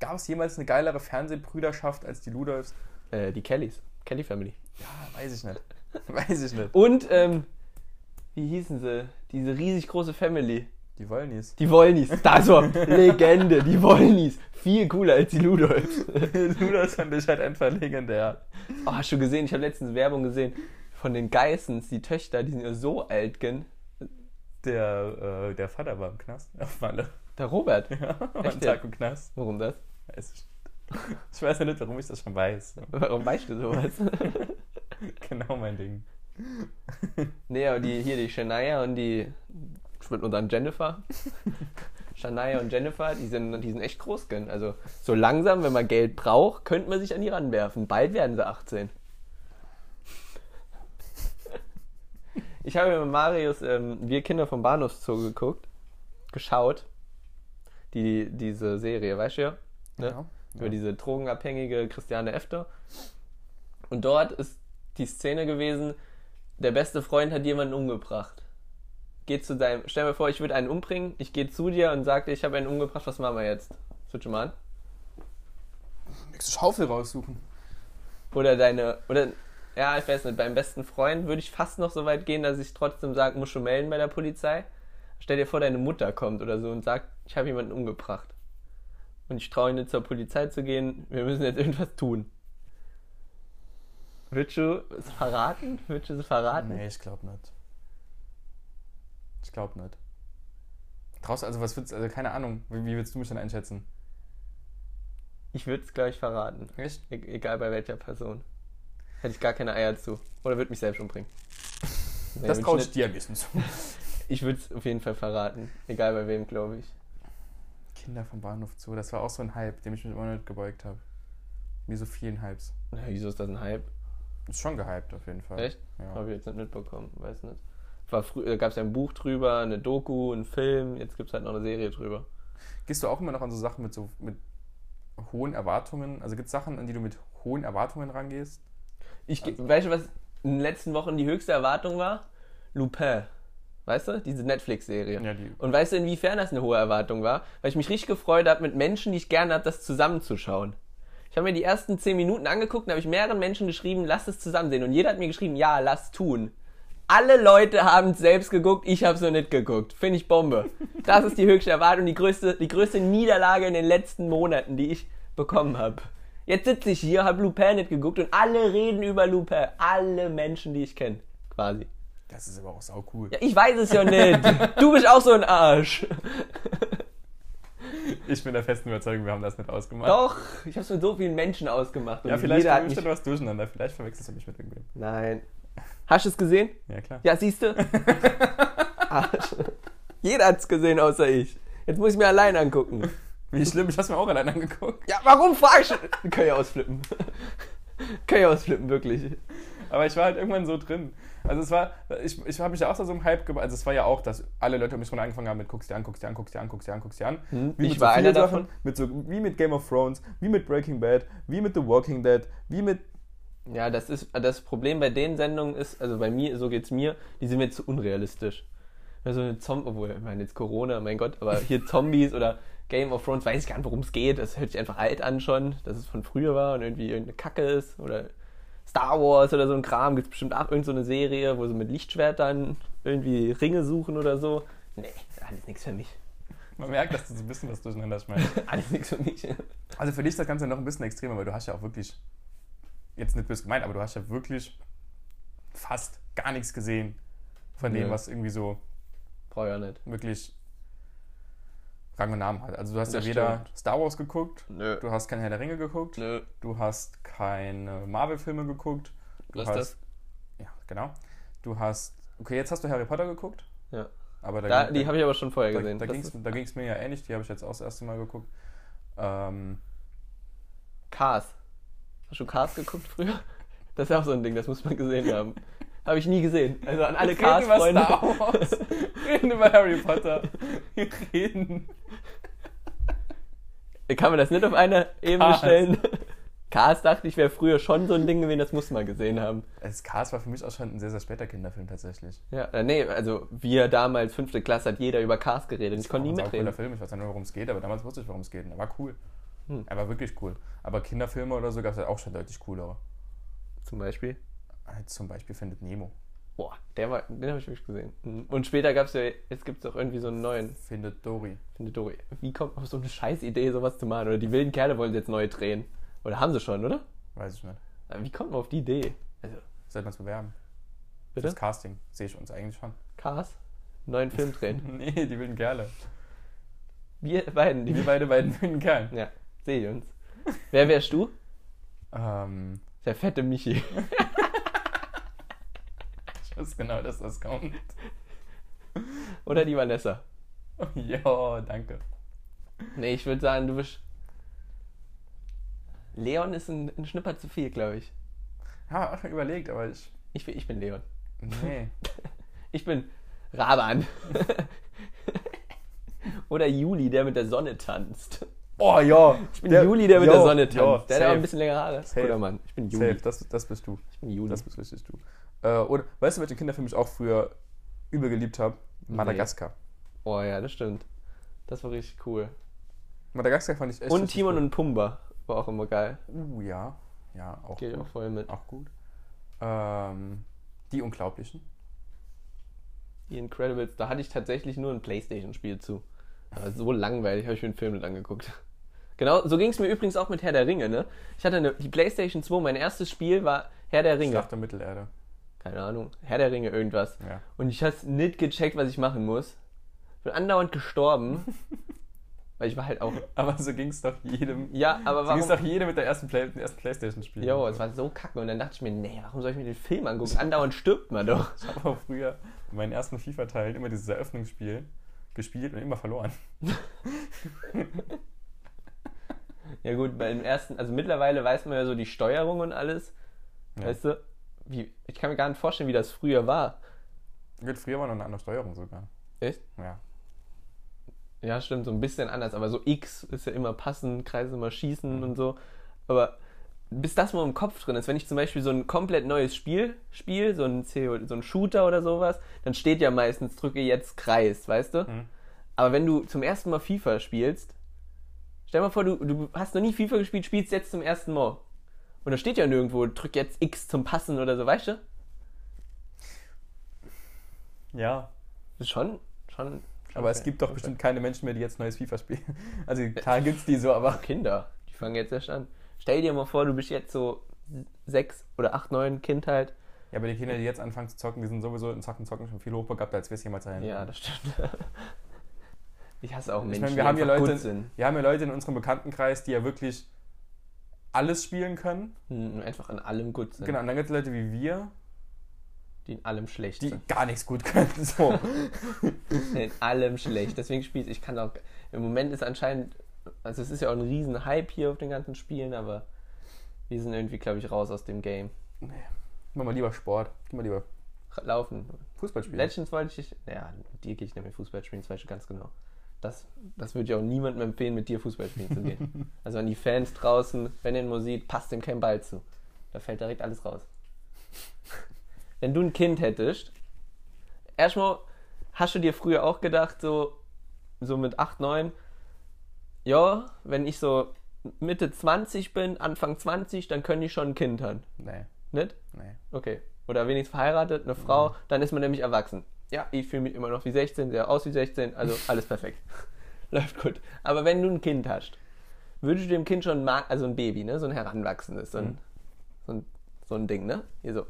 Gab es jemals eine geilere Fernsehbrüderschaft als die Ludolfs? Äh, die Kellys. Kelly Family. Ja, weiß ich nicht. weiß ich nicht. Und, ähm, wie hießen sie? Diese riesig große Family. Die Wollnies. Die Wollnies. Das war Legende. Die Wollnies. Viel cooler als die Ludolfs. Ludolfs fand ich halt einfach legendär. Oh, hast du gesehen? Ich habe letztens Werbung gesehen von den Geissens, die Töchter, die sind ja so alt, gell? Der, äh, der Vater war im Knast. Auf Malle. Der Robert. Ja, war Echt einen Tag im Knast. Warum das? Weiß ich Ich weiß ja nicht, warum ich das schon weiß. Warum weißt du sowas? Genau mein Ding. nee, aber die, hier die Shania und die, ich würde nur sagen Jennifer. Shania und Jennifer, die sind, die sind echt groß, gell? Also so langsam, wenn man Geld braucht, könnte man sich an die ranwerfen. Bald werden sie 18. Ich habe mit Marius ähm, Wir Kinder vom Bahnhofszoo geguckt, geschaut. Die, diese Serie, weißt du ja? Ne? Ja. Über diese drogenabhängige Christiane Efter. Und dort ist die Szene gewesen, der beste Freund hat jemanden umgebracht. Geht zu deinem, stell mir vor, ich würde einen umbringen, ich gehe zu dir und sage, ich habe einen umgebracht, was machen wir jetzt? Switch mal an. Nächste Schaufel raussuchen. Oder deine, oder, ja, ich weiß nicht, beim besten Freund würde ich fast noch so weit gehen, dass ich trotzdem sage, muss schon melden bei der Polizei. Stell dir vor, deine Mutter kommt oder so und sagt, ich habe jemanden umgebracht. Und ich traue nicht zur Polizei zu gehen, wir müssen jetzt irgendwas tun. Würdest du es verraten? Würdest du es verraten? Nee, ich glaube nicht. Ich glaube nicht. Traust also, was würdest also keine Ahnung, wie, wie willst du mich dann einschätzen? Ich würde es, glaube ich, verraten. Echt? E egal bei welcher Person. Hätte ich gar keine Eier zu. Oder würde mich selbst umbringen. Nee, das traue ich dir besten zu. Ich würde es auf jeden Fall verraten. Egal bei wem, glaube ich. Kinder vom Bahnhof zu, das war auch so ein Hype, dem ich mich immer nicht gebeugt habe. Wie so vielen Hypes. Na, wieso ist das ein Hype? Ist schon gehypt auf jeden Fall. Echt? Ja. Habe ich jetzt nicht mitbekommen. Weiß nicht. War frü- da gab es ja ein Buch drüber, eine Doku, einen Film. Jetzt gibt es halt noch eine Serie drüber. Gehst du auch immer noch an so Sachen mit so mit hohen Erwartungen? Also gibt es Sachen, an die du mit hohen Erwartungen rangehst? Ich, ge- Weißt du, was in den letzten Wochen die höchste Erwartung war? Lupin. Weißt du? Diese Netflix-Serie. Ja, die. Und weißt du, inwiefern das eine hohe Erwartung war? Weil ich mich richtig gefreut habe, mit Menschen, die ich gerne habe, das zusammenzuschauen. Ich habe mir die ersten zehn Minuten angeguckt und habe ich mehreren Menschen geschrieben, lass es zusammen sehen. Und jeder hat mir geschrieben, ja, lass tun. Alle Leute haben es selbst geguckt, ich habe es noch nicht geguckt. Finde ich Bombe. Das ist die höchste Erwartung, die größte, die größte Niederlage in den letzten Monaten, die ich bekommen habe. Jetzt sitze ich hier, habe Lupin nicht geguckt und alle reden über Lupin. Alle Menschen, die ich kenne, quasi. Das ist aber auch sau cool. Ja, ich weiß es ja nicht. Du bist auch so ein Arsch. Ich bin der festen Überzeugung, wir haben das nicht ausgemacht. Doch, ich habe es mit so vielen Menschen ausgemacht. Ja, vielleicht jeder hat mich... du was durcheinander. Vielleicht verwechselst du mich mit irgendwem. Nein. Hast du es gesehen? Ja, klar. Ja, siehst du? Arsch. Jeder hat's gesehen, außer ich. Jetzt muss ich mir allein angucken. Wie schlimm, ich hab's mir auch allein angeguckt. Ja, warum fragst du? Kann ja ausflippen. Kann ja ausflippen, wirklich. Aber ich war halt irgendwann so drin. Also es war, ich, ich habe mich ja auch so einem Hype ge- Also es war ja auch, dass alle Leute um mich rum angefangen haben mit guckst dir an, guckst dir an, guckst dir an, guckst dir an, guckst dir an. Hm, Wie ich mit war vielen einer davon. Mit so, wie mit Game of Thrones, wie mit Breaking Bad, wie mit The Walking Dead, wie mit... Ja, das ist das Problem bei den Sendungen ist, also bei mir, so geht's mir, die sind mir zu unrealistisch. So eine Zombie, obwohl, ich meine jetzt Corona, mein Gott, aber hier Zombies oder Game of Thrones, weiß ich gar nicht, worum es geht. Das hört sich einfach alt an schon, dass es von früher war und irgendwie irgendeine Kacke ist. Oder Star Wars oder so ein Kram, gibt bestimmt auch irgendeine so eine Serie, wo sie mit Lichtschwertern irgendwie Ringe suchen oder so. Nee, alles nichts für mich. Man merkt, dass du so ein bisschen was durcheinander schmeißt. Alles nichts für mich. Also für dich ist das Ganze noch ein bisschen extremer, weil du hast ja auch wirklich, jetzt nicht böse gemeint, aber du hast ja wirklich fast gar nichts gesehen von dem, Nö. was irgendwie so Brauche ich ja nicht. wirklich Rang und Namen hat. Also du hast Das ja weder stimmt. Star Wars geguckt, Nö. du hast kein Herr der Ringe geguckt, Nö. du hast keine Marvel-Filme geguckt, du Was hast, ist ja genau, du hast, okay, jetzt hast du Harry Potter geguckt, das? Ja. aber da, ging- die habe ich aber schon vorher da, gesehen. da Das ging es mir ja ähnlich, die habe ich jetzt auch das erste Mal geguckt. Ähm, Cars. Hast du Cars geguckt früher? Das ist ja auch so ein Ding, das muss man gesehen haben. Habe ich nie gesehen. Also an alle wir reden über Cars-Freunde. Star Wars, wir reden über Harry Potter, wir reden Kann man das nicht auf eine Ebene Cars. stellen? Cars dachte ich, wäre früher schon so ein Ding gewesen, das muss man gesehen haben. Cars war für mich auch schon ein sehr, sehr später Kinderfilm tatsächlich. Ja, äh, nee, also wir damals, fünfte Klasse, hat jeder über Cars geredet. Ich konnte nie mitreden. Film, ich weiß nur, worum es geht, aber damals wusste ich, worum es geht. Der war cool. Hm. Er war wirklich cool. Aber Kinderfilme oder so gab es halt auch schon deutlich coolere. Zum Beispiel. Halt zum Beispiel Findet Nemo. Boah, der war, den habe ich wirklich gesehen. Und später gab es ja, jetzt gibt es auch irgendwie so einen neuen, Findet Dory. finde Dory. Wie kommt man auf so eine scheiß Idee, sowas zu machen? Oder die wilden Kerle wollen jetzt neu drehen. Oder haben sie schon, oder? Weiß ich nicht. Aber Wie kommt man auf die Idee? Also, Sollten wir uns bewerben? bitte? Das Casting sehe ich uns eigentlich schon. Cars? Neuen Film drehen. nee, die wilden Kerle. Wir beiden, die Wir beide beiden wilden Kerlen. Ja, sehe ich uns. Wer wärst du? Ähm, Der fette Michi. ich weiß genau, dass das kommt. Oder die Vanessa. ja, danke. Nee, ich würde sagen, du bist. Leon ist ein, ein Schnipper zu viel, glaube ich. Ja, auch schon überlegt, aber ich. ich. Ich bin Leon. Nee. Ich bin Raban. Oder Juli, der mit der Sonne tanzt. Oh ja. Ich bin Juli, der mit der Sonne tanzt. Ja, der hat auch ein bisschen längere Haare. Safe. Guter Mann. Ich bin Juli. Safe, das, das bist du. Ich bin Juli. Das bist richtig du. Äh, oder, weißt du, welchen Kinderfilm ich auch früher übel geliebt habe? Madagaskar. oh ja, das stimmt. Das war richtig cool. Madagaskar fand ich echt Und Timon cool. und Pumba war auch immer geil. Uh, ja. Ja, auch Gehe ich gut. auch voll mit. Auch gut. Ähm, die Unglaublichen. Die Incredibles, da hatte ich tatsächlich nur ein Playstation-Spiel zu. Aber so langweilig, habe ich mir den Film nicht angeguckt. Genau, so ging es mir übrigens auch mit Herr der Ringe, ne? Ich hatte eine, die Playstation 2, mein erstes Spiel war Herr der Ringe. Schlacht der Mittelerde. Keine Ahnung, Herr der Ringe irgendwas. Ja. Und ich hab's nicht gecheckt, was ich machen muss. Bin andauernd gestorben. weil ich war halt auch. Aber so ging es doch jedem. Ja, aber So ging es warum. doch jedem mit der ersten, Play, dem ersten Playstation-Spiel. Jo, es war so kacke. Und dann dachte ich mir, nee, warum soll ich mir den Film angucken? Andauernd stirbt man doch. Ich habe auch früher in meinen ersten FIFA-Teilen immer dieses Eröffnungsspiel gespielt und immer verloren. Ja gut, beim ersten, also mittlerweile weiß man ja so die Steuerung und alles. Ja. Weißt du? Wie, ich kann mir gar nicht vorstellen, wie das früher war. Gut, früher war noch eine andere Steuerung sogar. Echt? Ja. Ja, stimmt, so ein bisschen anders. Aber so X ist ja immer passen, Kreise immer schießen und so. Aber bis das mal im Kopf drin ist, wenn ich zum Beispiel so ein komplett neues Spiel spiele, so ein, CO so ein Shooter oder sowas, dann steht ja meistens, drücke jetzt Kreis, weißt du? Mhm. Aber wenn du zum ersten Mal FIFA spielst, stell dir mal vor, du, du hast noch nie FIFA gespielt, spielst jetzt zum ersten Mal. Und da steht ja nirgendwo, drück jetzt X zum Passen oder so, weißt du? Ja. Schon, schon. schon Aber es gibt doch bestimmt keine Menschen mehr, die jetzt neues FIFA spielen. Also klar gibt's die so, aber. Kinder, die fangen jetzt erst an. Stell dir mal vor, du bist jetzt so sechs oder acht, neun Kind halt. Ja, aber die Kinder, die jetzt anfangen zu zocken, die sind sowieso in Zocken Zocken schon viel hochbegabter, als wir es jemals sein. Ja, das stimmt. Ich hasse auch Ich Menschen, meine, wir die haben ja einfach Leute, gut sind. wir haben ja Leute in unserem Bekanntenkreis, die ja wirklich alles spielen können. Hm, einfach in allem gut sind. Genau, und dann gibt es Leute wie wir, Die in allem schlecht die sind. gar nichts gut können. So. In allem schlecht. Deswegen spiele ich, ich kann auch, im Moment ist anscheinend, also es ist ja auch ein riesen Hype hier auf den ganzen Spielen, aber wir sind irgendwie, glaube ich, raus aus dem Game. Mach mal lieber Sport. Geh mal lieber Laufen. Fußball spielen. Legends wollte ich, ja, mit dir gehe ich mehr Fußball spielen, das weißt du ganz genau. Das, das würde ich auch niemandem empfehlen, mit dir Fußball spielen zu gehen. also an die Fans draußen, wenn ihr ihn sieht, passt dem kein Ball zu. Da fällt direkt alles raus. Wenn du ein Kind hättest, erstmal hast du dir früher auch gedacht, so, so mit 8, 9, ja, wenn ich so Mitte 20 bin, Anfang 20, dann könnte ich schon ein Kind haben. Nee, Nicht? nee. Okay. Oder wenigstens verheiratet, eine Frau, dann ist man nämlich erwachsen. Ja, ich fühle mich immer noch wie 16, sehe aus wie 16, also alles perfekt. Läuft gut. Aber wenn du ein Kind hast, würdest du dem Kind schon, ma- also ein Baby, ne, so ein heranwachsendes, so ein, Mhm. so ein, so ein Ding, ne, hier so.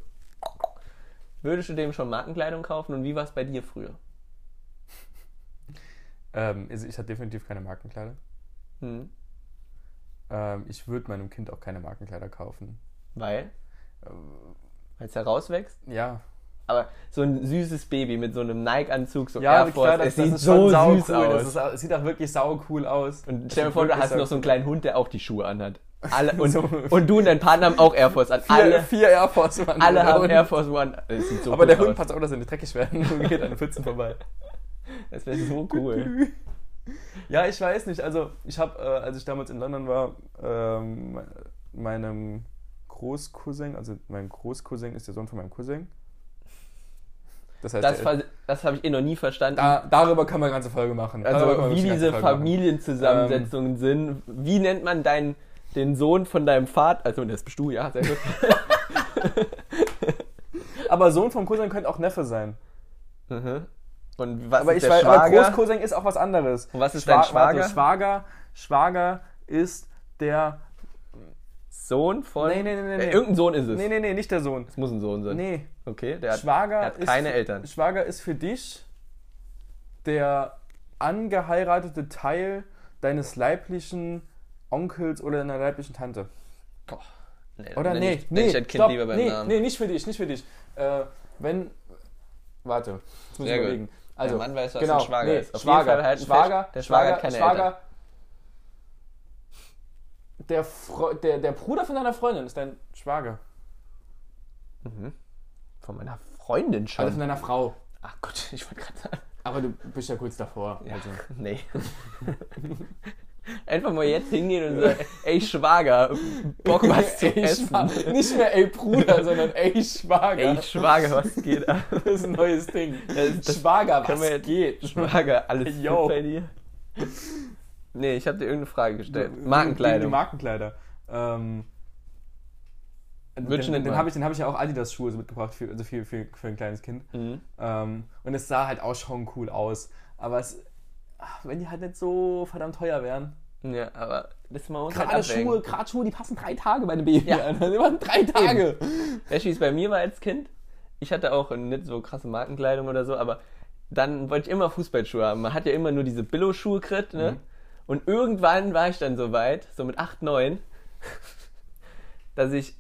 Würdest du dem schon Markenkleidung kaufen und wie war es bei dir früher? Ähm, also ich hatte definitiv keine Markenkleider. Hm. Ähm, ich würde meinem Kind auch keine Markenkleider kaufen. Weil? Ähm, Weil es herauswächst? ja. Aber so ein süßes Baby mit so einem Nike-Anzug, so Ja, Air Force, klar, das, es das sieht so süß cool. aus. Das ist, es sieht auch wirklich sau cool aus. Und stell dir vor, du hast sau noch so einen kleinen Hund, der auch die Schuhe anhat. Alle, und, So. und du und dein Partner haben auch Air Force an. Vier, Alle, vier Air Force One. alle haben. Air Force One. So Aber cool der Hund passt auch, dass er nicht dreckig werden und geht an den Pfützen vorbei. Das wäre so cool. Ja, ich weiß nicht. Also, ich habe, äh, als ich damals in London war, ähm, meinem Großcousin, also mein Großcousin ist der Sohn von meinem Cousin. Das heißt, Das, ver das habe ich eh noch nie verstanden. Da, darüber wir eine ganze Folge machen. Also wie diese. Familienzusammensetzungen sind. Wie nennt man deinen, den Sohn von deinem Vater? Also das bist du, ja, sehr gut. Aber Sohn vom Cousin könnte auch Neffe sein. Mhm. Und was Aber ist ich der weiß, aber Schwager? Großcousin ist auch was anderes. Und was ist dein Schwager? Warte, Schwager, Schwager ist der. Sohn von... Nee, nee, nee, nee, Äh, irgendein Sohn ist es. Nee, nee, nee, nicht der Sohn. Es muss ein Sohn sein. Nee. Okay, der hat, Schwager der hat ist keine Eltern. Schwager ist für dich der angeheiratete Teil deines leiblichen Onkels oder deiner leiblichen Tante. Boah. Nee, Oder nee, ich, nee, ich ein Kind stopp, lieber beim nee, Namen. nee, nicht für dich, nicht für dich. Äh, wenn, warte, muss ich gut. Also, Mann weiß, was genau, ein Schwager nee, ist. Auf Schwager, halten Schwager, fest, der Schwager hat keine Schwager, der, Fre der, der Bruder von deiner Freundin ist dein Schwager. Von meiner Freundin schon. Also von deiner Frau. Ach Gott, ich wollte gerade sagen. Aber du bist ja kurz davor. Ja, Also. nee. Einfach mal jetzt hingehen und sagen, ey Schwager, Bock was zu ey, essen. Schwager. Nicht mehr ey Bruder, sondern ey Schwager. Ey Schwager, was geht ab? das ist ein neues Ding. Das- das Schwager, was wir jetzt- geht? Schwager, alles Yo. gut bei dir? Nee, ich habe dir irgendeine Frage gestellt. Wegen Markenkleidung. die Markenkleider. Ähm, den den habe ich, den hab ich ja auch Adidas-Schuhe so mitgebracht, für, also für, für, für ein kleines Kind. Mhm. Ähm, und es sah halt auch schon cool aus. Aber es, ach, wenn die halt nicht so verdammt teuer wären. Ja, aber das mal uns Gerade halt. Schuhe, gerade Schuhe, die passen drei Tage bei einem Baby. Ja. Alter. Die machen drei Tage. Weißt du, wie es bei mir war als Kind? Ich hatte auch nicht so krasse Markenkleidung oder so, aber dann wollte ich immer Fußballschuhe haben. Man hat ja immer nur diese Billo-Schuhe gekriegt, ne? Mhm. Und irgendwann war ich dann so weit, so mit 8, 9, dass ich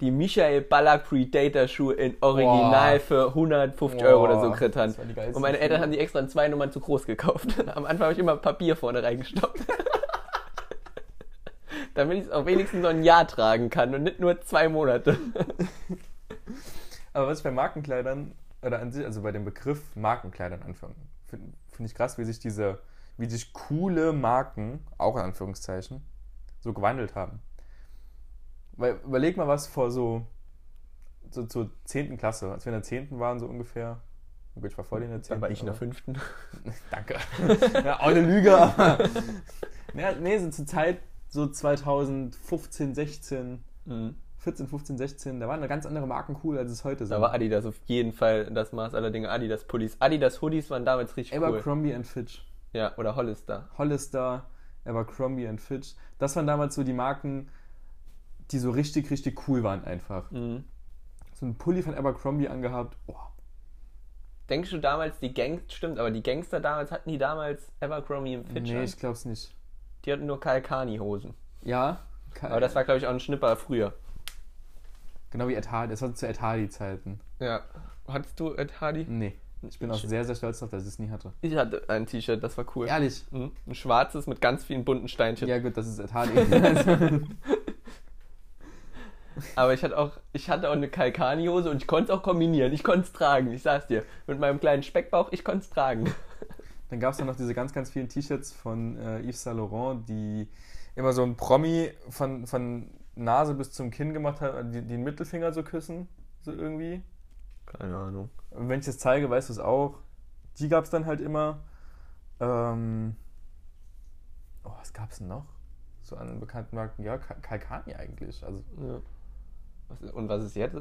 die Michael Ballack Predator Schuhe in Original Boah. für 150 Boah, Euro oder so geilsten Und meine Eltern haben die extra in zwei Nummern zu groß gekauft. Am Anfang habe ich immer Papier vorne reingestoppt. Damit ich es auch wenigstens noch ein Jahr tragen kann und nicht nur zwei Monate. Aber was ich bei Markenkleidern, oder an sich, also bei dem Begriff Markenkleidern anfangen, finde find ich krass, wie sich diese, wie sich coole Marken, auch in Anführungszeichen, so gewandelt haben. Weil überleg mal was vor so, so zur 10. Klasse, als wir in der 10. waren, so ungefähr. Oh Gut, ich war vor dir in der 10. Da war ich in der aber- fünften. Danke. ja, auch eine Lüge, aber. ja, nee, so zur Zeit so 2015, 16, 14, 15, 16, da waren eine ganz andere Marken cool, als es heute Da sind. war Adidas auf jeden Fall das Maß aller Dinge. Adidas Pullis. Adidas Hoodies waren damals richtig cool. Abercrombie and Fitch. Ja, oder Hollister. Hollister, Abercrombie Fitch. Das waren damals so die Marken, die so richtig, richtig cool waren einfach. Mhm. So ein Pulli von Abercrombie angehabt. Oh, Denkst du damals, die Gangs, stimmt, aber die Gangster damals hatten die damals Abercrombie und Fitch nee, ich glaub's nicht. Die hatten nur Kalkani-Hosen. Ja? Aber das war, glaube ich, auch ein Schnipper früher. Genau wie Ed Hardy. Das war zu Ed Hardy-Zeiten. Ja. Hattest du Ed Hardy? Nee. Ich bin auch sehr, sehr stolz darauf, dass ich es nie hatte. Ich hatte ein T-Shirt, das war cool. Ehrlich? Mhm. Ein schwarzes mit ganz vielen bunten Steinchen. Ja, gut, das ist Ed Hardy. Aber ich hatte auch, ich hatte auch eine Kalkani-Hose und ich konnte es auch kombinieren. Ich konnte es tragen, ich sag's dir. Mit meinem kleinen Speckbauch, ich konnte es tragen. Dann gab es noch diese ganz, ganz vielen T-Shirts von äh, Yves Saint Laurent, die immer so ein Promi von, von Nase bis zum Kinn gemacht hat, die, die den Mittelfinger so küssen, so irgendwie. Keine Ahnung. Und wenn ich das zeige, weißt du es auch. Die gab es dann halt immer. Ähm, oh, was gab es denn noch? So an bekannten Marken. Ja, Ka- Kalkani eigentlich. Also, Ja. Was ist, und was ist jetzt?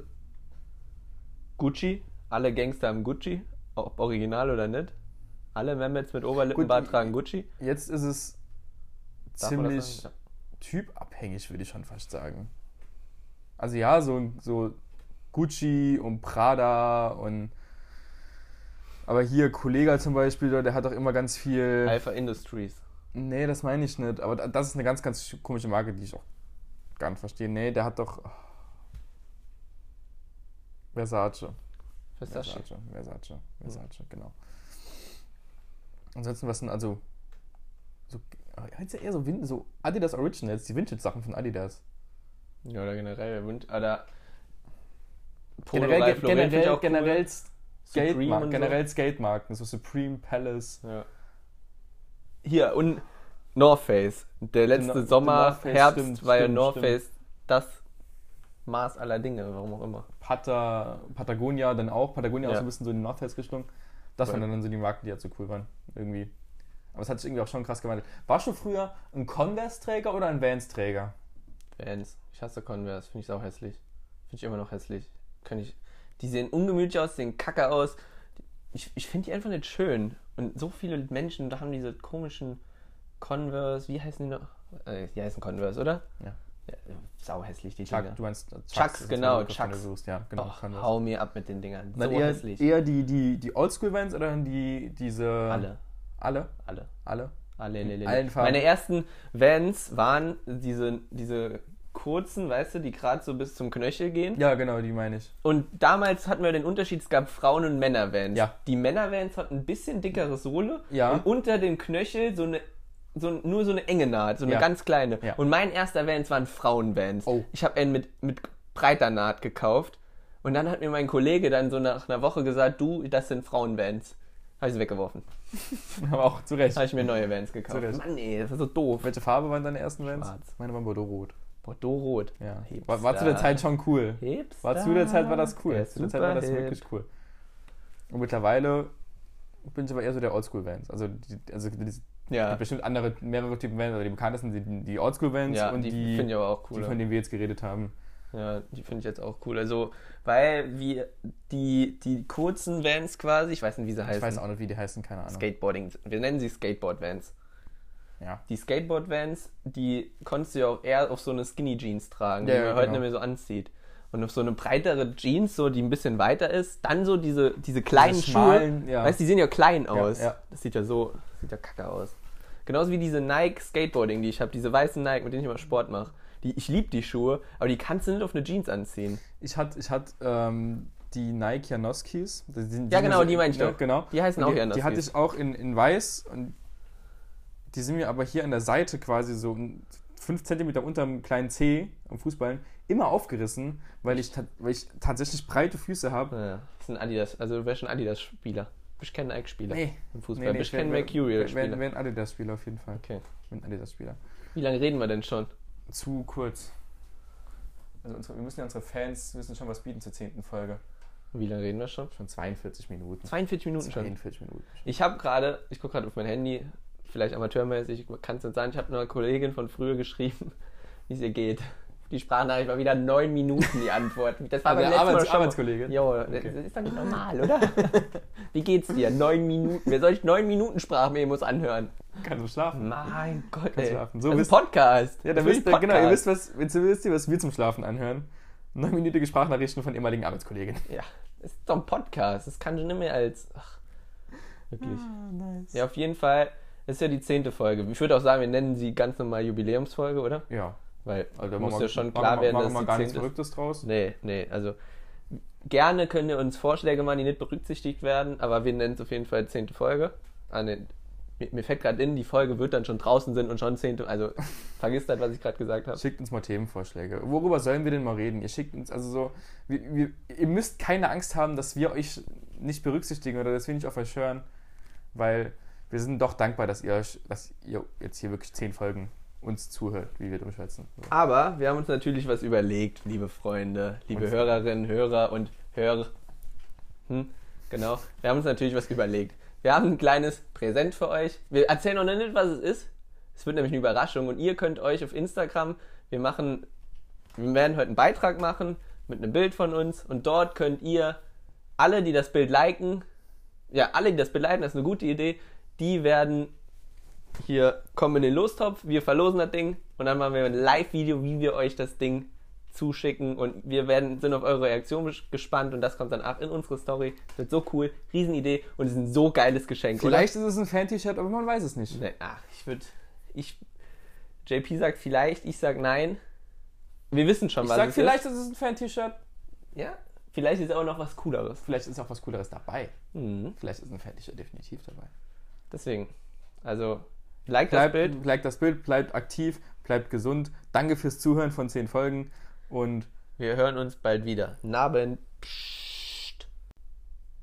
Gucci. Alle Gangster haben Gucci. Ob original oder nicht. Alle Mehmets mit Oberlippenbart Gut, tragen Gucci. jetzt ist es Darf ziemlich typabhängig, würde ich schon fast sagen. Also ja, so, so Gucci und Prada und aber hier Kollega zum Beispiel, der hat auch immer ganz viel. Alpha Industries. Nee, das meine ich nicht. Aber das ist eine ganz, ganz komische Marke, die ich auch gar nicht verstehe. Nee, der hat doch. Versace. Versace. Versace, Versace, Versace, genau. Ansonsten, was sind also. So, jetzt ja eher so, so Adidas Originals, die Vintage-Sachen von Adidas. Ja, oder generell. Oder Polo Generell, ich generell, auch cool. generell und so. generell Skatemarken, so Supreme Palace. Ja. Hier, und North Face. Der letzte No- Sommer, Herbst stimmt, war ja stimmt, North stimmt. Face das Maß aller Dinge, warum auch immer. Pata, Patagonia dann auch. Patagonia auch Ja. so ein bisschen so in die North Face-Richtung. Das waren dann so die Marken, die halt so cool waren. Irgendwie. Aber es hat sich irgendwie auch schon krass gewandelt. Warst du früher ein Converse-Träger oder ein Vans-Träger? Vans. Ich hasse Converse, finde ich auch hässlich. Finde ich immer noch hässlich. Kann ich, die sehen ungemütlich aus, sehen kacke aus. Ich, ich finde die einfach nicht schön. Und so viele Menschen, da haben diese komischen Converse, wie heißen die noch? Äh, die heißen Converse, oder? Ja. Sau hässlich, die Chuck, Dinger. du meinst äh, Chucks, Chucks, das genau, Begriff, Chucks. Suchst. Ja, genau. Converse. hau mir ab mit den Dingern. Dann so eher, hässlich. eher die, die, die Oldschool-Vans oder die, diese... Alle, Alle? alle. Alle? Alle, alle, alle. allen Farben. Meine ersten Vans waren diese, diese kurzen, weißt du, die gerade so bis zum Knöchel gehen. Ja, genau, die meine ich. Und damals hatten wir den Unterschied, es gab Frauen- und Männer-Vans. Ja. Die Männer-Vans hatten ein bisschen dickere Sohle Ja. und unter dem Knöchel so eine so, nur so eine enge Naht, so eine Ja. ganz kleine. Ja. Und mein erster Vans waren Frauen-Vans. Oh. Ich habe einen mit, mit breiter Naht gekauft. Und dann hat mir mein Kollege dann so nach einer Woche gesagt, du, das sind Frauen-Vans. Habe ich sie weggeworfen. Aber auch zu Recht. Habe ich mir neue Vans gekauft. Mann, ey, das ist so doof. Welche Farbe waren deine ersten Vans? Schwarz. Meine waren Bordeaux-Rot. Bordeaux-Rot. Ja. War, war zu der Zeit schon cool. Hipster. War zu der Zeit war das cool. Ja, zu der Zeit war das super wirklich hip. cool. Und mittlerweile bin ich aber eher so der Oldschool-Vans. Also, die, also die, es Ja, gibt bestimmt andere, mehrere Typen Vans, aber die bekanntesten sind die Oldschool-Vans ja und die, die, finde ich aber auch die, cool. von denen wir jetzt geredet haben. Ja, die finde ich jetzt auch cool. Also, weil wir die, die kurzen Vans quasi, ich weiß nicht, wie sie heißen. Ich weiß auch nicht, wie die heißen, keine Ahnung. Skateboarding. Wir nennen sie Skateboard-Vans. Ja. Die Skateboard-Vans, die konntest du ja auch eher auf so eine Skinny-Jeans tragen, Ja, die ja, man heute genau. nicht mehr so anzieht. Und auf so eine breitere Jeans, so die ein bisschen weiter ist, dann so diese, diese kleinen Diese Schuhe. schmalen, ja. Weißt du, die sehen ja klein aus. ja. Das sieht ja so, sieht ja kacke aus. Genauso wie diese Nike Skateboarding, die ich habe, diese weißen Nike, mit denen ich immer Sport mache. Die, ich liebe die Schuhe, aber die kannst du nicht auf eine Jeans anziehen. Ich hatte ich hat, ähm, die Nike Janoskis. Die sind- Ja, die genau, sind- die meine ich ja, doch. Genau. Die heißen Und auch die, Janoskis. Die hatte ich auch in, in weiß und die sind mir aber hier an der Seite quasi so 5 cm unter dem kleinen C am Fußballen immer aufgerissen, weil ich, weil ich tatsächlich breite Füße habe. Ja, das sind Adidas, also du wärst schon Adidas-Spieler. Bist kein Nike-Spieler Nee. im Fußball. bist kein wäre Mercurial-Spieler. ein Adidas-Spieler auf jeden Fall. Okay. Ein Adidas-Spieler. Wie lange reden wir denn schon? Zu kurz. Also unsere, wir müssen ja unsere Fans müssen schon was bieten zur zehnten Folge. Wie lange reden wir schon? Schon 42 Minuten. 42 Minuten schon. 42 Minuten. Ich habe gerade, ich gucke gerade auf mein Handy, vielleicht amateurmäßig, kann es nicht sein, ich habe einer Kollegin von früher geschrieben, wie es ihr geht. Die Sprachnachricht war wieder neun Minuten die Antwort. Das war Ah, beim letzten Mal Arbeits- schon mal- Arbeitskollegin? Jo, das ist doch nicht normal, oder? Wie geht's dir? Neun Minuten. Wer soll ich neun Minuten Sprachmemos anhören? Kannst du schlafen? Mein Gott, Kannst ey. schlafen. So das ist bist- ein Podcast. Ja, dann wisst ist ihr, genau, ihr wisst, was, jetzt wisst ihr, was wir zum Schlafen anhören. Neunminütige Sprachnachrichten von ehemaligen Arbeitskollegen. Ja, das ist doch ein Podcast. Das kann schon nicht mehr als. Ach, wirklich. nice. Ja, auf jeden Fall. Das ist ja die zehnte Folge. Ich würde auch sagen, wir nennen sie ganz normal Jubiläumsfolge, oder? Ja. Weil Also da muss machen ja wir- schon machen klar wir- werden, machen dass wir gar nichts. Verrücktes draus. Nee, nee, also gerne könnt ihr uns Vorschläge machen, die nicht berücksichtigt werden, aber wir nennen es auf jeden Fall zehnte Folge. Ah, nee, mir, mir fällt gerade in, die Folge wird dann schon draußen sind und schon zehnte, also vergiss das, was ich gerade gesagt habe. Schickt uns mal Themenvorschläge. Worüber sollen wir denn mal reden? Ihr schickt uns also so. Wir, wir, ihr müsst keine Angst haben, dass wir euch nicht berücksichtigen oder dass wir nicht auf euch hören, weil wir sind doch dankbar, dass ihr, euch, dass ihr jetzt hier wirklich zehn Folgen uns zuhört, wie wir durchschätzen. So. Aber wir haben uns natürlich was überlegt, liebe Freunde, liebe Und- Hörerinnen, Hörer und Hörer. Hm, genau. Wir haben uns natürlich was überlegt. Wir haben ein kleines Präsent für euch. Wir erzählen noch nicht, was es ist. Es wird nämlich eine Überraschung und ihr könnt euch auf Instagram, wir machen, wir werden heute einen Beitrag machen mit einem Bild von uns und dort könnt ihr alle, die das Bild liken, ja, alle, die das Bild liken, das ist eine gute Idee, die werden hier kommen in den Lostopf, wir verlosen das Ding und dann machen wir ein Live-Video, wie wir euch das Ding zuschicken und wir werden, sind auf eure Reaktion ges- gespannt und das kommt dann auch in unsere Story. Das wird so cool, Riesenidee und es ist ein so geiles Geschenk, Vielleicht ist es ein Fan-T-Shirt, aber man weiß es nicht. oder? Nee, ach, ich würde, ich, JP sagt vielleicht, ich sag nein. Wir wissen schon, Ich was sag es vielleicht, ist es ein Fan-T-Shirt. ist. Ja, vielleicht ist auch noch was Cooleres. Vielleicht ist auch was Cooleres dabei. Mhm. Vielleicht ist ein Fan-T-Shirt definitiv dabei. Deswegen, also, like das Bleibt, Bild. Bleibt das Bild, bleibt aktiv, bleibt gesund. Danke fürs Zuhören von zehn Folgen und Wir hören uns bald wieder. Nabend. Psch.